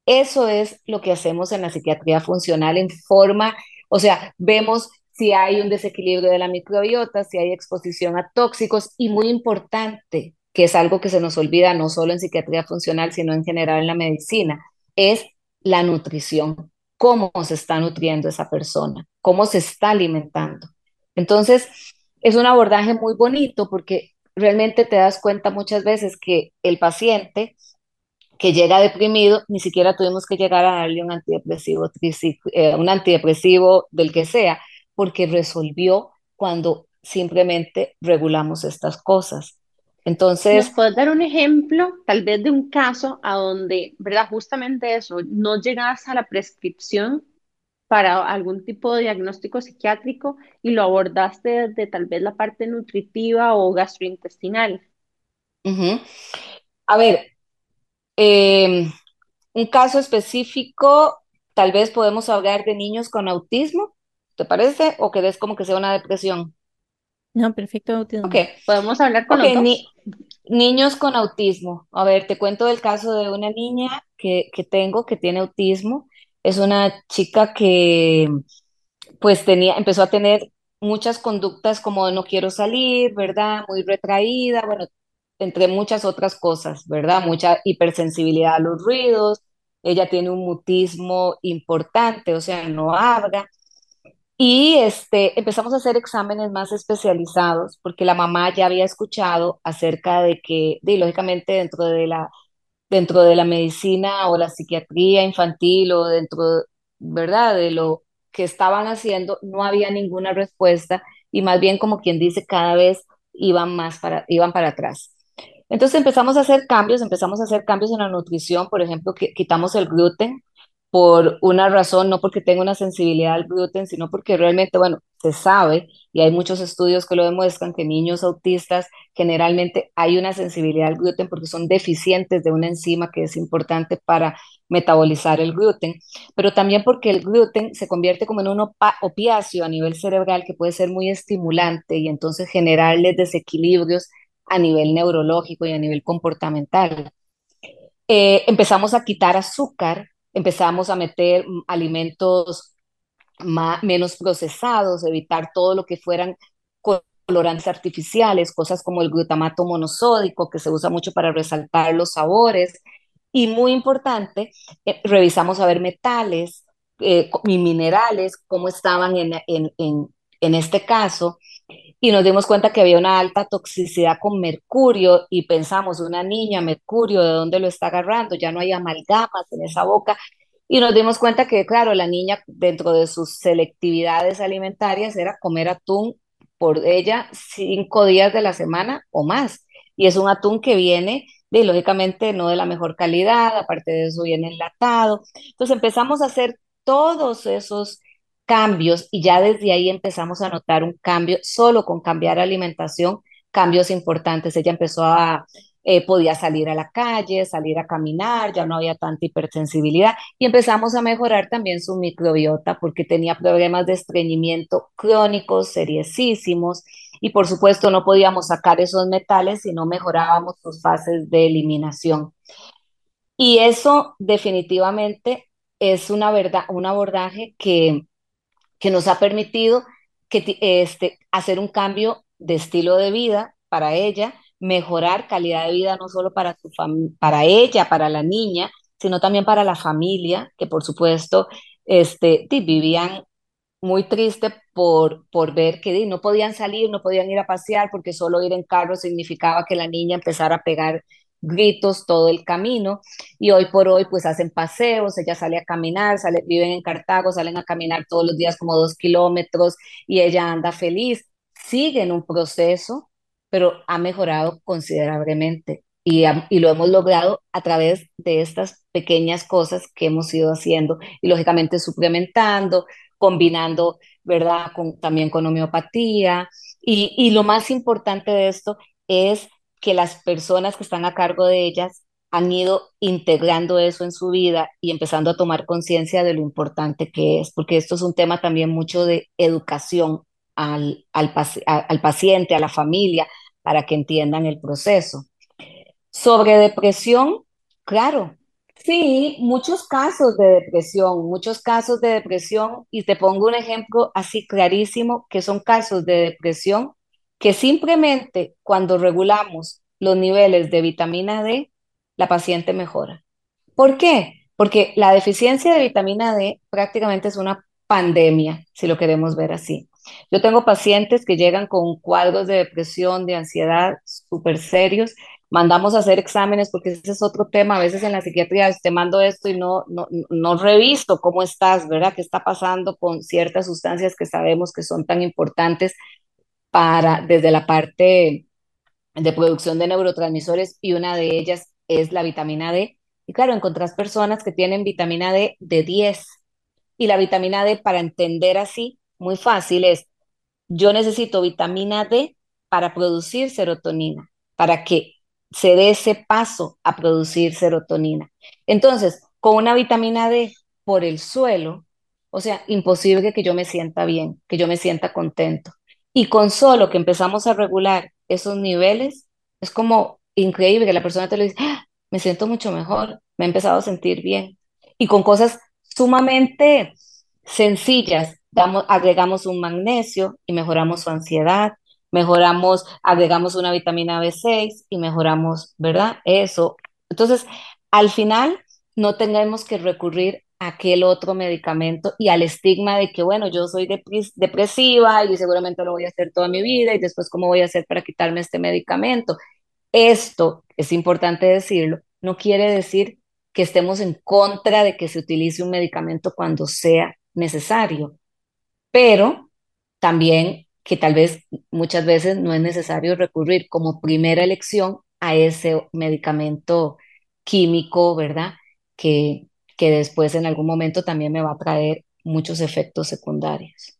eso es lo que hacemos en la psiquiatría funcional en forma, o sea, vemos si hay un desequilibrio de la microbiota, si hay exposición a tóxicos y muy importante, que es algo que se nos olvida no solo en psiquiatría funcional, sino en general en la medicina, es la nutrición, cómo se está nutriendo esa persona, cómo se está alimentando. Entonces, es un abordaje muy bonito porque realmente te das cuenta muchas veces que el paciente que llega deprimido, ni siquiera tuvimos que llegar a darle un antidepresivo, eh, un antidepresivo del que sea, porque resolvió cuando simplemente regulamos estas cosas. ¿Nos Entonces, puedes dar un ejemplo, tal vez de un caso a donde, ¿verdad? Justamente eso, no llegas a la prescripción para algún tipo de diagnóstico psiquiátrico y lo abordaste desde tal vez la parte nutritiva o gastrointestinal. ujú. A ver, eh, un caso específico, tal vez podemos hablar de niños con autismo, ¿te parece? ¿O querés como que sea una depresión? No, perfecto Ok, autismo. ¿Podemos hablar con ok, los dos? ni- niños con autismo. A ver, te cuento el caso de una niña que, que tengo que tiene autismo. Es una chica que pues tenía, empezó a tener muchas conductas como no quiero salir, ¿verdad? Muy retraída, bueno, entre muchas otras cosas, ¿verdad? Mucha hipersensibilidad a los ruidos. Ella tiene un mutismo importante, o sea, no habla. Y este, empezamos a hacer exámenes más especializados porque la mamá ya había escuchado acerca de que, de, lógicamente, dentro de la, dentro de la medicina o la psiquiatría infantil o dentro, ¿verdad?, de lo que estaban haciendo, no había ninguna respuesta y más bien como quien dice, cada vez iban más para, iban para atrás. Entonces empezamos a hacer cambios, empezamos a hacer cambios en la nutrición, por ejemplo, quitamos el gluten, por una razón, no porque tenga una sensibilidad al gluten, sino porque realmente, bueno, se sabe y hay muchos estudios que lo demuestran que niños autistas generalmente hay una sensibilidad al gluten porque son deficientes de una enzima que es importante para metabolizar el gluten, pero también porque el gluten se convierte como en un opiáceo a nivel cerebral que puede ser muy estimulante y entonces generarles desequilibrios a nivel neurológico y a nivel comportamental. Eh, empezamos a quitar azúcar empezamos a meter alimentos menos procesados, evitar todo lo que fueran colorantes artificiales, cosas como el glutamato monosódico, que se usa mucho para resaltar los sabores. Y muy importante, eh, revisamos a ver metales eh, y minerales, cómo estaban en, en, en, en este caso, y nos dimos cuenta que había una alta toxicidad con mercurio y pensamos, una niña, mercurio, ¿de dónde lo está agarrando? Ya no hay amalgamas en esa boca. Y nos dimos cuenta que, claro, la niña dentro de sus selectividades alimentarias era comer atún por ella cinco días de la semana o más. Y es un atún que viene, de, lógicamente, no de la mejor calidad, aparte de eso viene enlatado. Entonces empezamos a hacer todos esos cambios y ya desde ahí empezamos a notar un cambio, solo con cambiar alimentación, cambios importantes. Ella empezó a, eh, podía salir a la calle, salir a caminar, ya no había tanta hipersensibilidad y empezamos a mejorar también su microbiota porque tenía problemas de estreñimiento crónicos, seriosísimos y por supuesto no podíamos sacar esos metales si no mejorábamos sus fases de eliminación. Y eso definitivamente es una verdad, un abordaje que que nos ha permitido que, este, hacer un cambio de estilo de vida para ella, mejorar calidad de vida no solo para, su para ella, para la niña, sino también para la familia, que por supuesto este, vivían muy triste por, por ver que no podían salir, no podían ir a pasear, porque solo ir en carro significaba que la niña empezara a pegar gritos todo el camino. Y hoy por hoy pues hacen paseos, ella sale a caminar, sale, viven en Cartago, salen a caminar todos los días como dos kilómetros y ella anda feliz, sigue en un proceso, pero ha mejorado considerablemente y, y lo hemos logrado a través de estas pequeñas cosas que hemos ido haciendo y lógicamente suplementando, combinando, ¿verdad? Con, también con homeopatía. Y, y lo más importante de esto es que las personas que están a cargo de ellas han ido integrando eso en su vida y empezando a tomar conciencia de lo importante que es, porque esto es un tema también mucho de educación al, al, paciente, a la familia, para que entiendan el proceso. Sobre depresión, claro, sí, muchos casos de depresión, muchos casos de depresión, y te pongo un ejemplo así clarísimo, que son casos de depresión que simplemente cuando regulamos los niveles de vitamina D, la paciente mejora. ¿Por qué? Porque la deficiencia de vitamina D prácticamente es una pandemia, si lo queremos ver así. Yo tengo pacientes que llegan con cuadros de depresión, de ansiedad súper serios. Mandamos a hacer exámenes porque ese es otro tema. A veces en la psiquiatría te mando esto y no, no, no revisto cómo estás, ¿verdad? ¿Qué está pasando con ciertas sustancias que sabemos que son tan importantes para, desde la parte de producción de neurotransmisores y una de ellas es la vitamina D. Y claro, encontrás personas que tienen vitamina D de 10 y la vitamina D para entender así, muy fácil es, yo necesito vitamina D para producir serotonina, para que se dé ese paso a producir serotonina. Entonces, con una vitamina D por el suelo, o sea, imposible que yo me sienta bien, que yo me sienta contento. Y con solo que empezamos a regular esos niveles, es como increíble que la persona te lo dice, ¡Ah! me siento mucho mejor, me he empezado a sentir bien. Y con cosas sumamente sencillas, damos, agregamos un magnesio y mejoramos su ansiedad, mejoramos, agregamos una vitamina B6 y mejoramos, ¿verdad? Eso. Entonces, al final, no tenemos que recurrir aquel otro medicamento y al estigma de que, bueno, yo soy depresiva y seguramente lo voy a hacer toda mi vida y después cómo voy a hacer para quitarme este medicamento. Esto, es importante decirlo, no quiere decir que estemos en contra de que se utilice un medicamento cuando sea necesario, pero también que tal vez muchas veces no es necesario recurrir como primera elección a ese medicamento químico, ¿verdad? Que, que después en algún momento también me va a traer muchos efectos secundarios.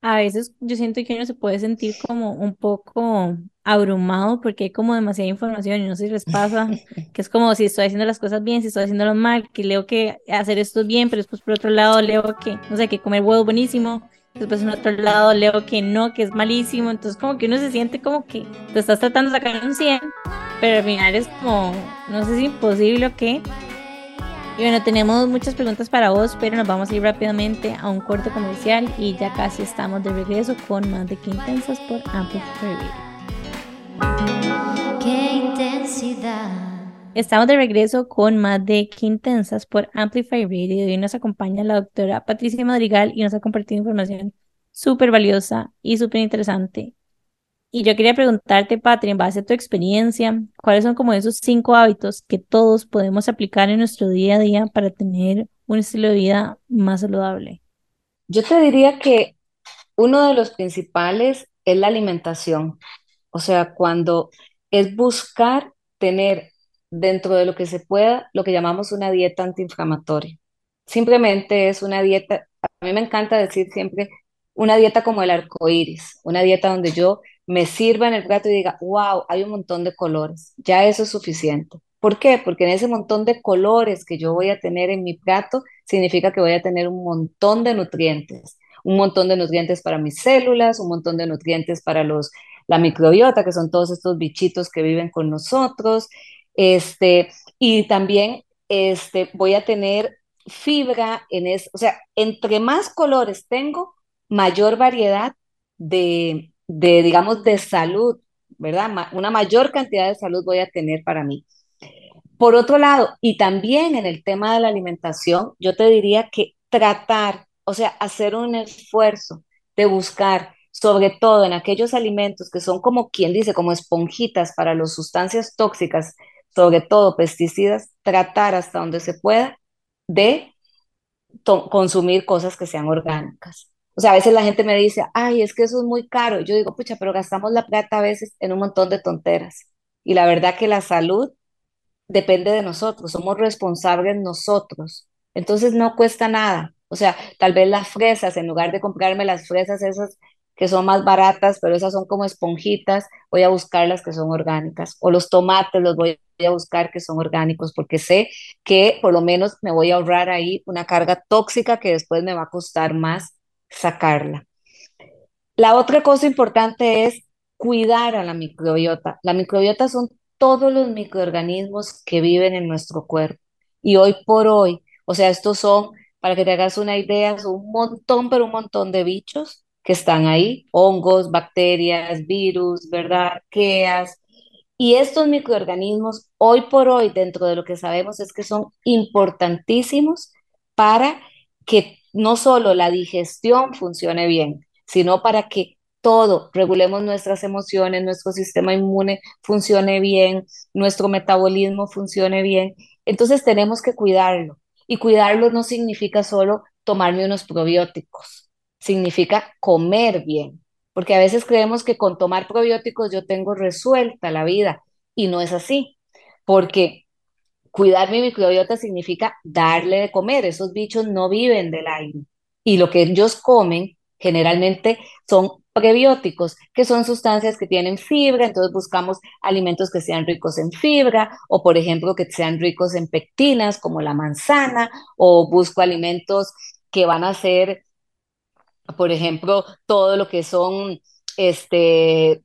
A veces yo siento que uno se puede sentir como un poco abrumado porque hay como demasiada información y no sé si les pasa, *laughs* que es como si estoy haciendo las cosas bien, si estoy haciéndolo mal, que leo que hacer esto bien, pero después por otro lado leo que, no sé, que comer huevo buenísimo, después por otro lado leo que no, que es malísimo, entonces como que uno se siente como que te estás tratando de sacar un 100, pero al final es como, no sé si es imposible o qué, y bueno, tenemos muchas preguntas para vos, pero nos vamos a ir rápidamente a un corte comercial y ya casi estamos de regreso con más de Qué Intensas por Amplify Radio. Qué intensidad. Estamos de regreso con más de Qué Intensas por Amplify Radio y hoy nos acompaña la doctora Patricia Madrigal y nos ha compartido información súper valiosa y súper interesante y yo quería preguntarte, Patria, en base a tu experiencia, ¿cuáles son como esos cinco hábitos que todos podemos aplicar en nuestro día a día para tener un estilo de vida más saludable? Yo te diría que uno de los principales es la alimentación. O sea, cuando es buscar tener dentro de lo que se pueda lo que llamamos una dieta antiinflamatoria. Simplemente es una dieta, a mí me encanta decir siempre una dieta como el arco iris, una dieta donde yo me sirva en el plato y diga, wow, hay un montón de colores, ya eso es suficiente. ¿Por qué? Porque en ese montón de colores que yo voy a tener en mi plato, significa que voy a tener un montón de nutrientes, un montón de nutrientes para mis células, un montón de nutrientes para los, la microbiota, que son todos estos bichitos que viven con nosotros, este, y también este, voy a tener fibra en eso, o sea, entre más colores tengo, mayor variedad de, de, digamos, de salud, ¿verdad? una mayor cantidad de salud voy a tener para mí. Por otro lado, y también en el tema de la alimentación, yo te diría que tratar, o sea, hacer un esfuerzo de buscar, sobre todo en aquellos alimentos que son como quien dice, como esponjitas para las sustancias tóxicas, sobre todo pesticidas, tratar hasta donde se pueda de consumir cosas que sean orgánicas. O sea, a veces la gente me dice, ay, es que eso es muy caro. Yo digo, pucha, pero gastamos la plata a veces en un montón de tonteras. Y la verdad que la salud depende de nosotros, somos responsables nosotros. Entonces no cuesta nada. O sea, tal vez las fresas, en lugar de comprarme las fresas esas que son más baratas, pero esas son como esponjitas, voy a buscar las que son orgánicas. O los tomates los voy a buscar que son orgánicos, porque sé que por lo menos me voy a ahorrar ahí una carga tóxica que después me va a costar más sacarla. La otra cosa importante es cuidar a la microbiota. La microbiota son todos los microorganismos que viven en nuestro cuerpo. Y hoy por hoy, o sea, estos son, para que te hagas una idea, son un montón, pero un montón de bichos que están ahí, hongos, bacterias, virus, ¿verdad? Arqueas. Y estos microorganismos, hoy por hoy, dentro de lo que sabemos, es que son importantísimos para que no solo la digestión funcione bien, sino para que todo, regulemos nuestras emociones, nuestro sistema inmune funcione bien, nuestro metabolismo funcione bien. Entonces tenemos que cuidarlo. Y cuidarlo no significa solo tomarme unos probióticos, significa comer bien. Porque a veces creemos que con tomar probióticos yo tengo resuelta la vida y no es así. Porque Cuidar mi microbiota significa darle de comer. Esos bichos no viven del aire. Y lo que ellos comen generalmente son prebióticos, que son sustancias que tienen fibra, entonces buscamos alimentos que sean ricos en fibra o por ejemplo que sean ricos en pectinas como la manzana o busco alimentos que van a ser, por ejemplo, todo lo que son este, eh,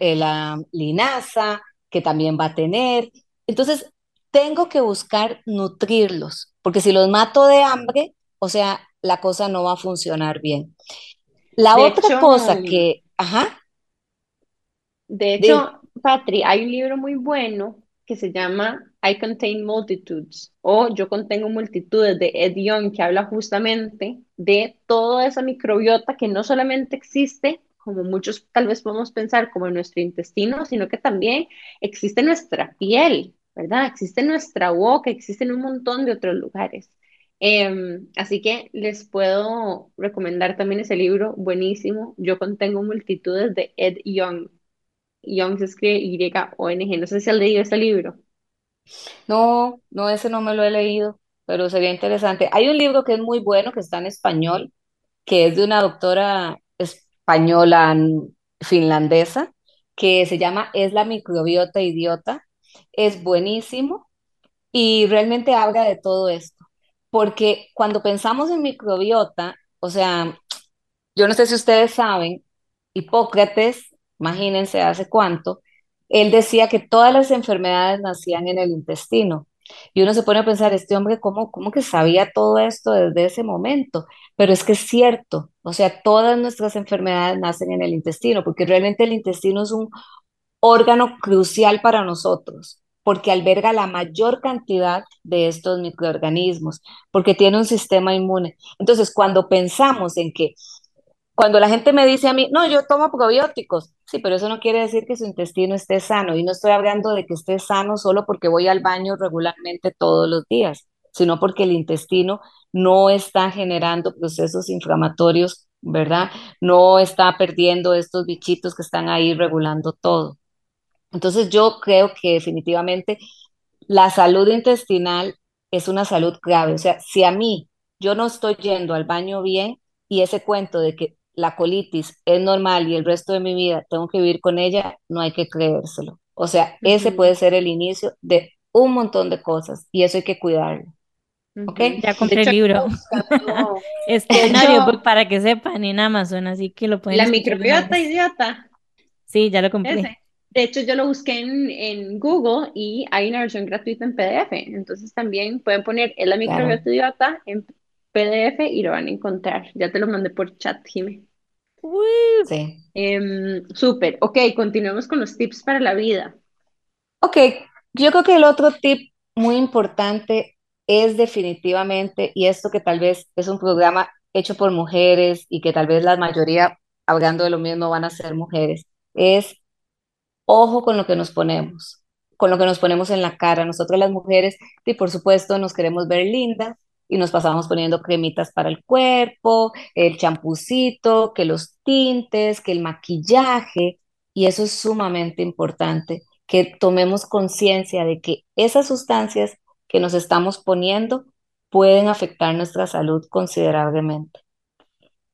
eh, la linaza, que también va a tener. Entonces, tengo que buscar nutrirlos, porque si los mato de hambre, o sea, la cosa no va a funcionar bien. La otra cosa que, ajá. De hecho, Patri, hay un libro muy bueno que se llama I Contain Multitudes o Yo contengo multitudes de Ed Young, que habla justamente de toda esa microbiota que no solamente existe, como muchos tal vez podemos pensar, como en nuestro intestino, sino que también existe en nuestra piel, ¿verdad? Existe en nuestra boca, existe en un montón de otros lugares. Em, así que les puedo recomendar también ese libro, buenísimo. Yo contengo multitudes de Ed Young. Young se escribe Y-O-N-G. No sé si has leído ese libro. No, no, ese no me lo he leído, pero sería interesante. Hay un libro que es muy bueno, que está en español, que es de una doctora española finlandesa, que se llama Es la microbiota idiota. Es buenísimo y realmente habla de todo esto, porque cuando pensamos en microbiota, o sea, yo no sé si ustedes saben, Hipócrates, imagínense hace cuánto, él decía que todas las enfermedades nacían en el intestino. Y uno se pone a pensar, este hombre, ¿cómo, cómo que sabía todo esto desde ese momento? Pero es que es cierto, o sea, todas nuestras enfermedades nacen en el intestino, porque realmente el intestino es un órgano crucial para nosotros, porque alberga la mayor cantidad de estos microorganismos, porque tiene un sistema inmune. Entonces, cuando pensamos en que cuando la gente me dice a mí, no, yo tomo probióticos, sí, pero eso no quiere decir que su intestino esté sano. Y no estoy hablando de que esté sano solo porque voy al baño regularmente todos los días, sino porque el intestino no está generando procesos inflamatorios, ¿verdad? No está perdiendo estos bichitos que están ahí regulando todo. Entonces yo creo que definitivamente la salud intestinal es una salud grave. O sea, si a mí yo no estoy yendo al baño bien y ese cuento de que la colitis es normal y el resto de mi vida tengo que vivir con ella, no hay que creérselo. O sea, ese puede ser el inicio de un montón de cosas y eso hay que cuidarlo. ¿Ok? ujú. Ya compré el libro. *laughs* hecho, audiobook para que sepan en Amazon, así que lo pueden la microbiota idiota, Sí, ya lo compré. ese. De hecho, yo lo busqué en, en Google y hay una versión gratuita en PDF. Entonces también pueden poner "Es la Claro, microbiota idiota en PDF y lo van a encontrar. Ya te lo mandé por chat, Jimmy. Uy, sí. Em, súper. Ok, continuemos con los tips para la vida. Ok, yo creo que el otro tip muy importante es definitivamente, y esto que tal vez es un programa hecho por mujeres y que tal vez la mayoría, hablando de lo mismo, van a ser mujeres, es ojo con lo que nos ponemos, con lo que nos ponemos en la cara. Nosotros las mujeres, y por supuesto, nos queremos ver lindas y nos pasamos poniendo cremitas para el cuerpo, el champucito, que los tintes, que el maquillaje, y eso es sumamente importante, que tomemos conciencia de que esas sustancias que nos estamos poniendo pueden afectar nuestra salud considerablemente.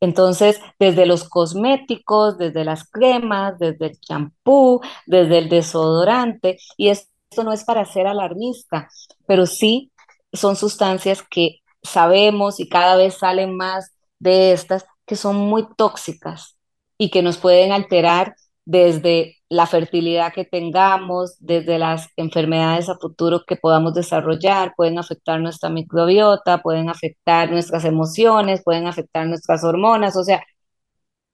Entonces, desde los cosméticos, desde las cremas, desde el champú, desde el desodorante, y esto no es para ser alarmista, pero sí son sustancias que sabemos y cada vez salen más de estas que son muy tóxicas y que nos pueden alterar desde la fertilidad que tengamos, desde las enfermedades a futuro que podamos desarrollar, pueden afectar nuestra microbiota, pueden afectar nuestras emociones, pueden afectar nuestras hormonas, o sea,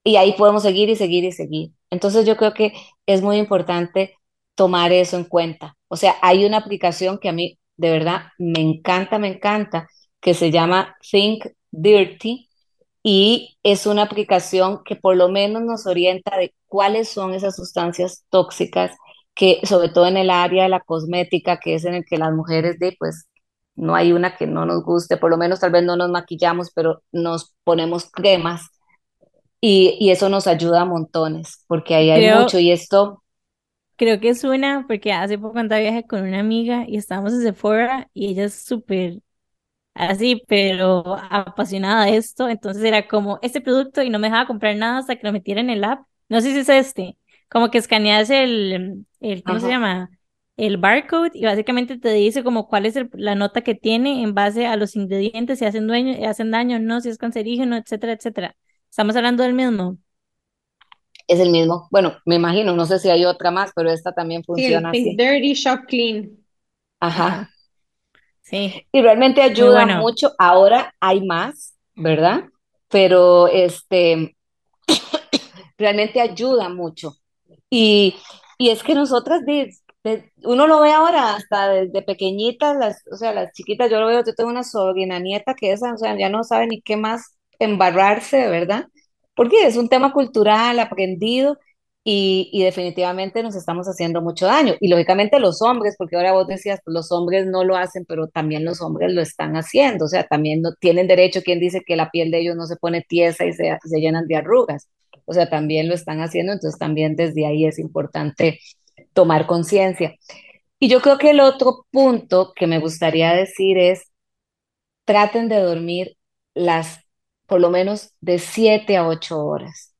y ahí podemos seguir y seguir y seguir. Entonces yo creo que es muy importante tomar eso en cuenta. O sea, hay una aplicación que a mí de verdad me encanta, me encanta, que se llama Think Dirty y es una aplicación que por lo menos nos orienta de cuáles son esas sustancias tóxicas que, sobre todo en el área de la cosmética, que es en el que las mujeres de, pues, no hay una que no nos guste, por lo menos tal vez no nos maquillamos, pero nos ponemos cremas y, y eso nos ayuda a montones, porque ahí hay mucho y esto, creo que es una, porque hace poco andaba viaje con una amiga y estábamos en Sephora y ella es súper así, pero apasionada de esto. Entonces era como este producto y no me dejaba comprar nada hasta que lo metiera en el app. No sé si es este, como que escaneas el, el, ¿cómo se llama? El barcode y básicamente te dice como cuál es el- la nota que tiene en base a los ingredientes, si hacen, dueño, hacen daño o no, si es cancerígeno, etcétera, etcétera. Estamos hablando del mismo. es el mismo. Bueno, me imagino, no sé si hay otra más, pero esta también Sí, el funciona Think así. Dirty Shop Clean. Ajá. Sí, Y realmente ayuda bueno. mucho. Ahora hay más, ¿verdad? Pero este, *coughs* realmente ayuda mucho. Y, y es que nosotras, de- de- uno lo ve ahora hasta desde pequeñitas, las, o sea, las chiquitas, yo lo veo, yo tengo una sobrina nieta que esa, o sea, ya no sabe ni qué más embarrarse, ¿verdad? Porque es un tema cultural, aprendido, y, definitivamente nos estamos haciendo mucho daño. Y lógicamente los hombres, porque ahora vos decías, pues los hombres no lo hacen, pero también los hombres lo están haciendo, o sea, también no, tienen derecho, quien dice que la piel de ellos no se pone tiesa y se, se llenan de arrugas, o sea, también lo están haciendo, entonces también desde ahí es importante tomar conciencia. Y yo creo que el otro punto que me gustaría decir es, traten de dormir las, por lo menos de 7 a 8 horas.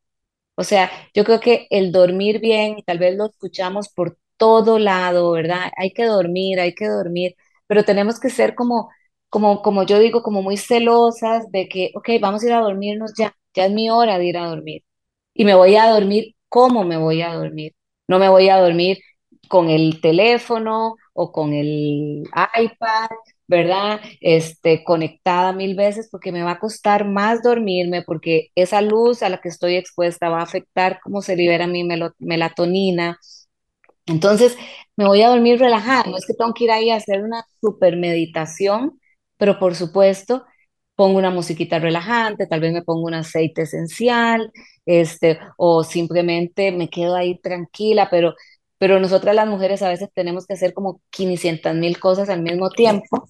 O sea, yo creo que el dormir bien, tal vez lo escuchamos por todo lado, ¿verdad? Hay que dormir, hay que dormir, pero tenemos que ser como, como, como yo digo, como muy celosas de que, ok, vamos a ir a dormirnos ya, ya es mi hora de ir a dormir. Y me voy a dormir, ¿cómo me voy a dormir? No me voy a dormir con el teléfono o con el iPad, ¿verdad? Este, conectada mil veces porque me va a costar más dormirme porque esa luz a la que estoy expuesta va a afectar cómo se libera mi melatonina. Entonces, me voy a dormir relajada. No es que tengo que ir ahí a hacer una super meditación, pero por supuesto, pongo una musiquita relajante, tal vez me pongo un aceite esencial, este, o simplemente me quedo ahí tranquila, pero, pero nosotras las mujeres a veces tenemos que hacer como 500 mil cosas al mismo tiempo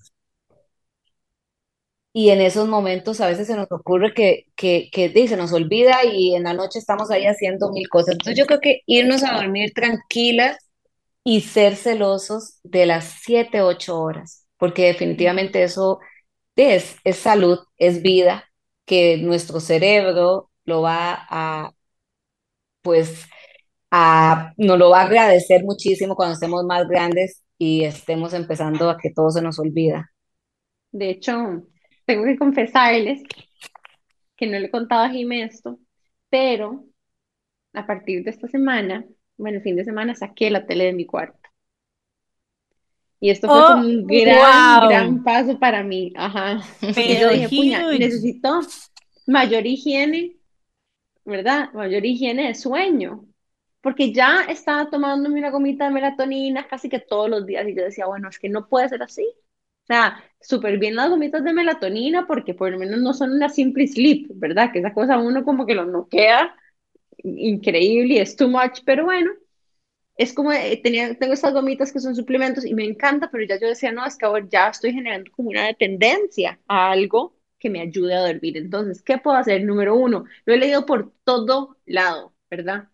y en esos momentos a veces se nos ocurre que, que, que se nos olvida y en la noche estamos ahí haciendo mil cosas. Entonces yo creo que irnos a dormir tranquilas y ser celosos de las siete, ocho horas, porque definitivamente eso es, es salud, es vida, que nuestro cerebro lo va a, pues, a, nos lo va a agradecer muchísimo cuando estemos más grandes y estemos empezando a que todo se nos olvida. De hecho, tengo que confesarles que no le he contado a Jimé esto, pero a partir de esta semana, bueno, el fin de semana saqué la tele de mi cuarto. Y esto fue como Oh, un gran, wow, gran paso para mí. Ajá. Yo pero dije, puña, huge. necesito mayor higiene, ¿verdad? Mayor higiene de sueño. Porque ya estaba tomándome una gomita de melatonina casi que todos los días y yo decía, bueno, es que no puede ser así. O sea, súper bien las gomitas de melatonina porque por lo menos no son una simple sleep, ¿verdad? Que esa cosa uno como que lo noquea increíble y es too much, pero bueno, es como, eh, tenía, tengo estas gomitas que son suplementos y me encanta, pero ya yo decía, no, es que ahora ya estoy generando como una tendencia a algo que me ayude a dormir. Entonces, ¿qué puedo hacer? Número uno, lo he leído por todo lado, ¿verdad?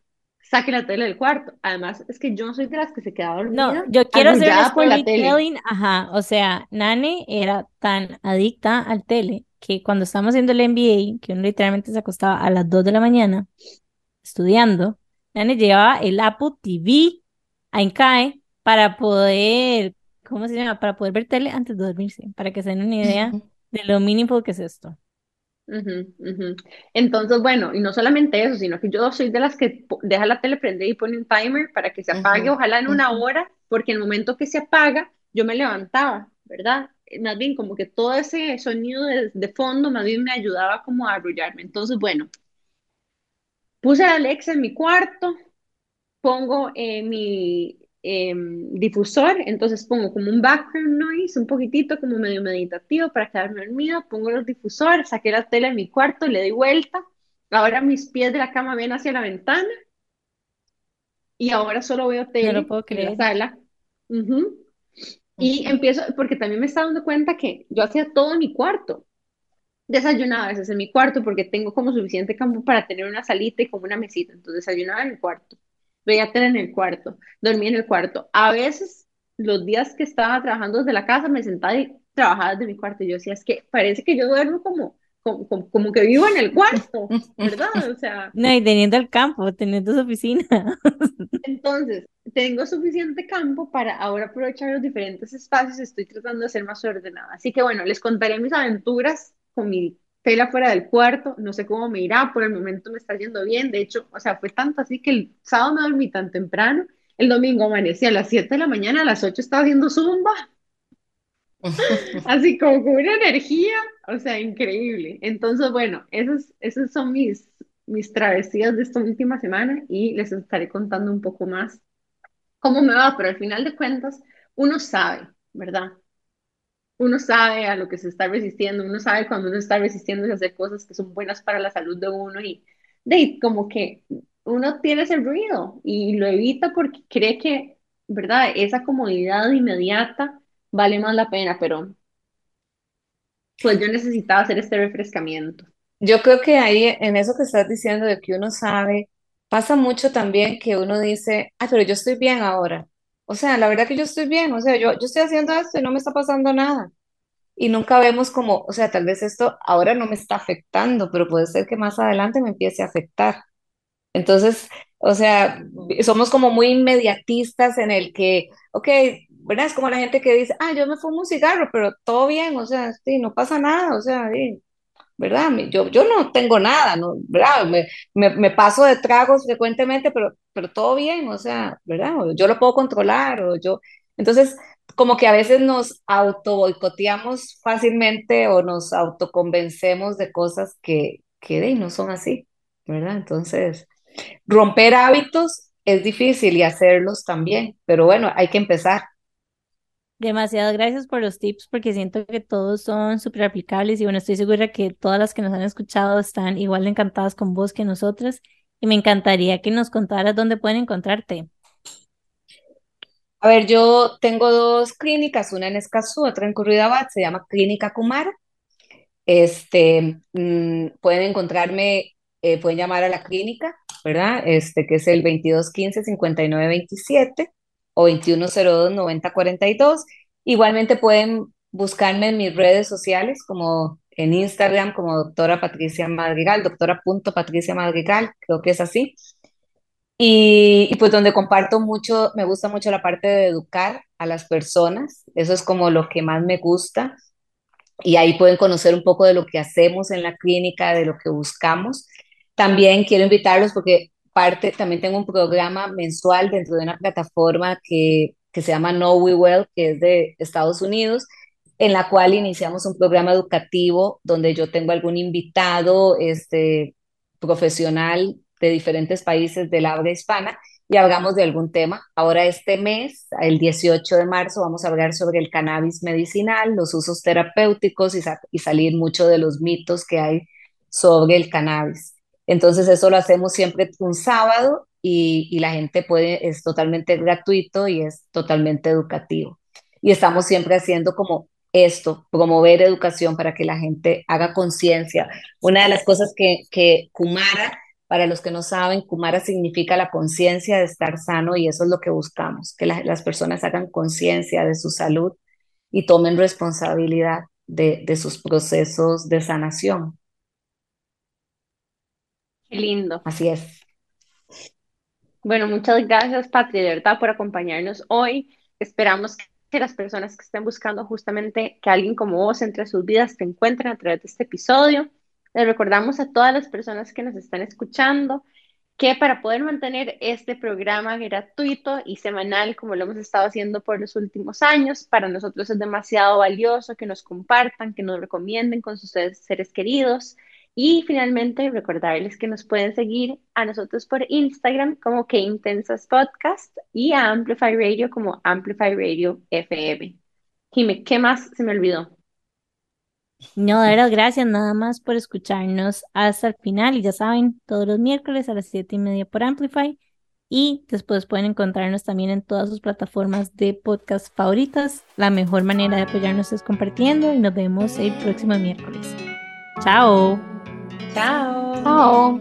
Saque la tele del cuarto. Además, es que yo no soy de las que se queda No, dormida yo quiero hacer un arrullada por la tele. ajá, o sea, Nane era tan adicta al tele que cuando estábamos haciendo el MBA, que uno literalmente se acostaba a las 2 de la mañana estudiando, Nane llevaba el Apple TV a Incae para poder, ¿cómo se llama? Para poder ver tele antes de dormirse, para que se den una idea de lo mínimo que es esto. Entonces, bueno, y no solamente eso, sino que yo soy de las que deja la tele prendida y pone un timer para que se apague, ojalá en una hora, porque en el momento que se apaga, yo me levantaba, ¿verdad? Eh, Más bien como que todo ese sonido de, de fondo, más bien me ayudaba como a arrullarme. Entonces, bueno, puse a Alexa en mi cuarto, pongo eh, mi em, difusor, entonces pongo como un background noise, un poquitito como medio meditativo para quedarme dormida, pongo los difusores, saqué la tele de mi cuarto, le doy vuelta, ahora mis pies de la cama ven hacia la ventana y ahora solo veo No lo tele puedo en la creer. sala. Ujú. Y Ujú. empiezo, porque también me estaba dando cuenta que yo hacía todo en mi cuarto. Desayunaba a veces en mi cuarto porque tengo como suficiente campo para tener una salita y como una mesita. Entonces desayunaba en el cuarto, veía tele en el cuarto, dormía en el cuarto. A veces, los días que estaba trabajando desde la casa, me sentaba y trabajaba desde mi cuarto. Y yo decía, es que parece que yo duermo como, como, como, como que vivo en el cuarto, ¿verdad? O sea, *laughs* No, y teniendo el campo, teniendo su oficina. *laughs* entonces, tengo suficiente campo para ahora aprovechar los diferentes espacios. Estoy tratando de ser más ordenada. Así que bueno, les contaré mis aventuras con mi tela fuera del cuarto. No sé cómo me irá. Por el momento me está yendo bien. De hecho, o sea, fue tanto así que el sábado me dormí tan temprano. El domingo amanecí a las 7 de la mañana, a las 8 estaba haciendo zumba. *laughs* Así como con una energía, o sea, increíble. Entonces, bueno, esas, esas son mis, mis travesías de esta última semana y les estaré contando un poco más cómo me va, pero al final de cuentas, uno sabe, ¿verdad? Uno sabe a lo que se está resistiendo, uno sabe cuando uno está resistiendo a hacer cosas que son buenas para la salud de uno y de como que uno tiene ese ruido y lo evita porque cree que, ¿verdad? Esa comodidad inmediata vale más la pena, pero pues yo necesitaba hacer este refrescamiento. Yo creo que ahí en eso que estás diciendo de que uno sabe, pasa mucho también que uno dice, ah, pero yo estoy bien ahora. O sea, la verdad que yo estoy bien, o sea, yo, yo estoy haciendo esto y no me está pasando nada. Y nunca vemos como, o sea, tal vez esto ahora no me está afectando, pero puede ser que más adelante me empiece a afectar. Entonces, o sea, somos como muy inmediatistas en el que, ok, ¿verdad? Es como la gente que dice, ah, yo me fumo un cigarro, pero todo bien, o sea, sí, no pasa nada, o sea, sí, ¿verdad? Yo, yo no tengo nada, ¿no? ¿verdad? Me, me, paso de tragos frecuentemente, pero, pero todo bien, o sea, ¿verdad? Yo lo puedo controlar, o yo... Entonces, como que a veces nos auto boicoteamos fácilmente o nos autoconvencemos de cosas que, que de, no son así, ¿verdad? Entonces, romper hábitos es difícil y hacerlos también, pero bueno, hay que empezar. Demasiadas gracias por los tips porque siento que todos son súper aplicables y bueno, estoy segura que todas las que nos han escuchado están igual encantadas con vos que nosotras y me encantaría que nos contaras dónde pueden encontrarte. A ver, yo tengo dos clínicas, una en Escazú, otra en Curridabat, se llama Clínica Kumara. Este, mm, pueden encontrarme, eh, pueden llamar a la clínica, ¿verdad? Este, que es el 2215-5927 o 2102-9042. Igualmente pueden buscarme en mis redes sociales, como en Instagram, como doctora Patricia Madrigal, doctora.patricia Madrigal, creo que es así. Y, y, pues donde comparto mucho, me gusta mucho la parte de educar a las personas, eso es como lo que más me gusta. Y ahí pueden conocer un poco de lo que hacemos en la clínica, de lo que buscamos. También quiero invitarlos porque parte, también tengo un programa mensual dentro de una plataforma que, que se llama Know We Well, que es de Estados Unidos, en la cual iniciamos un programa educativo donde yo tengo algún invitado este, profesional de diferentes países del habla hispana y hablamos de algún tema. Ahora este mes, el 18 de marzo, vamos a hablar sobre el cannabis medicinal, los usos terapéuticos y, y salir mucho de los mitos que hay sobre el cannabis. Entonces eso lo hacemos siempre un sábado y, la gente puede, es totalmente gratuito y es totalmente educativo. Y estamos siempre haciendo como esto, promover educación para que la gente haga conciencia. Una de las cosas que, que Kumara, para los que no saben, Kumara significa la conciencia de estar sano y eso es lo que buscamos, que la, las personas hagan conciencia de su salud y tomen responsabilidad de, de sus procesos de sanación. Qué lindo. Así es. Bueno, muchas gracias, Patri, de verdad, por acompañarnos hoy. Esperamos que las personas que estén buscando justamente que alguien como vos entre sus vidas te encuentren a través de este episodio. Les recordamos a todas las personas que nos están escuchando que para poder mantener este programa gratuito y semanal, como lo hemos estado haciendo por los últimos años, para nosotros es demasiado valioso que nos compartan, que nos recomienden con sus seres queridos y finalmente, recordarles que nos pueden seguir a nosotros por Instagram como Que Podcast y a Amplify Radio como Amplify Radio FM. Jime, ¿qué más se me olvidó? No, de verdad, gracias nada más por escucharnos hasta el final. Y ya saben, todos los miércoles a las siete y media por Amplify. Y después pueden encontrarnos también en todas sus plataformas de podcast favoritas. La mejor manera de apoyarnos es compartiendo y nos vemos el próximo miércoles. Chao. Ciao. Chao.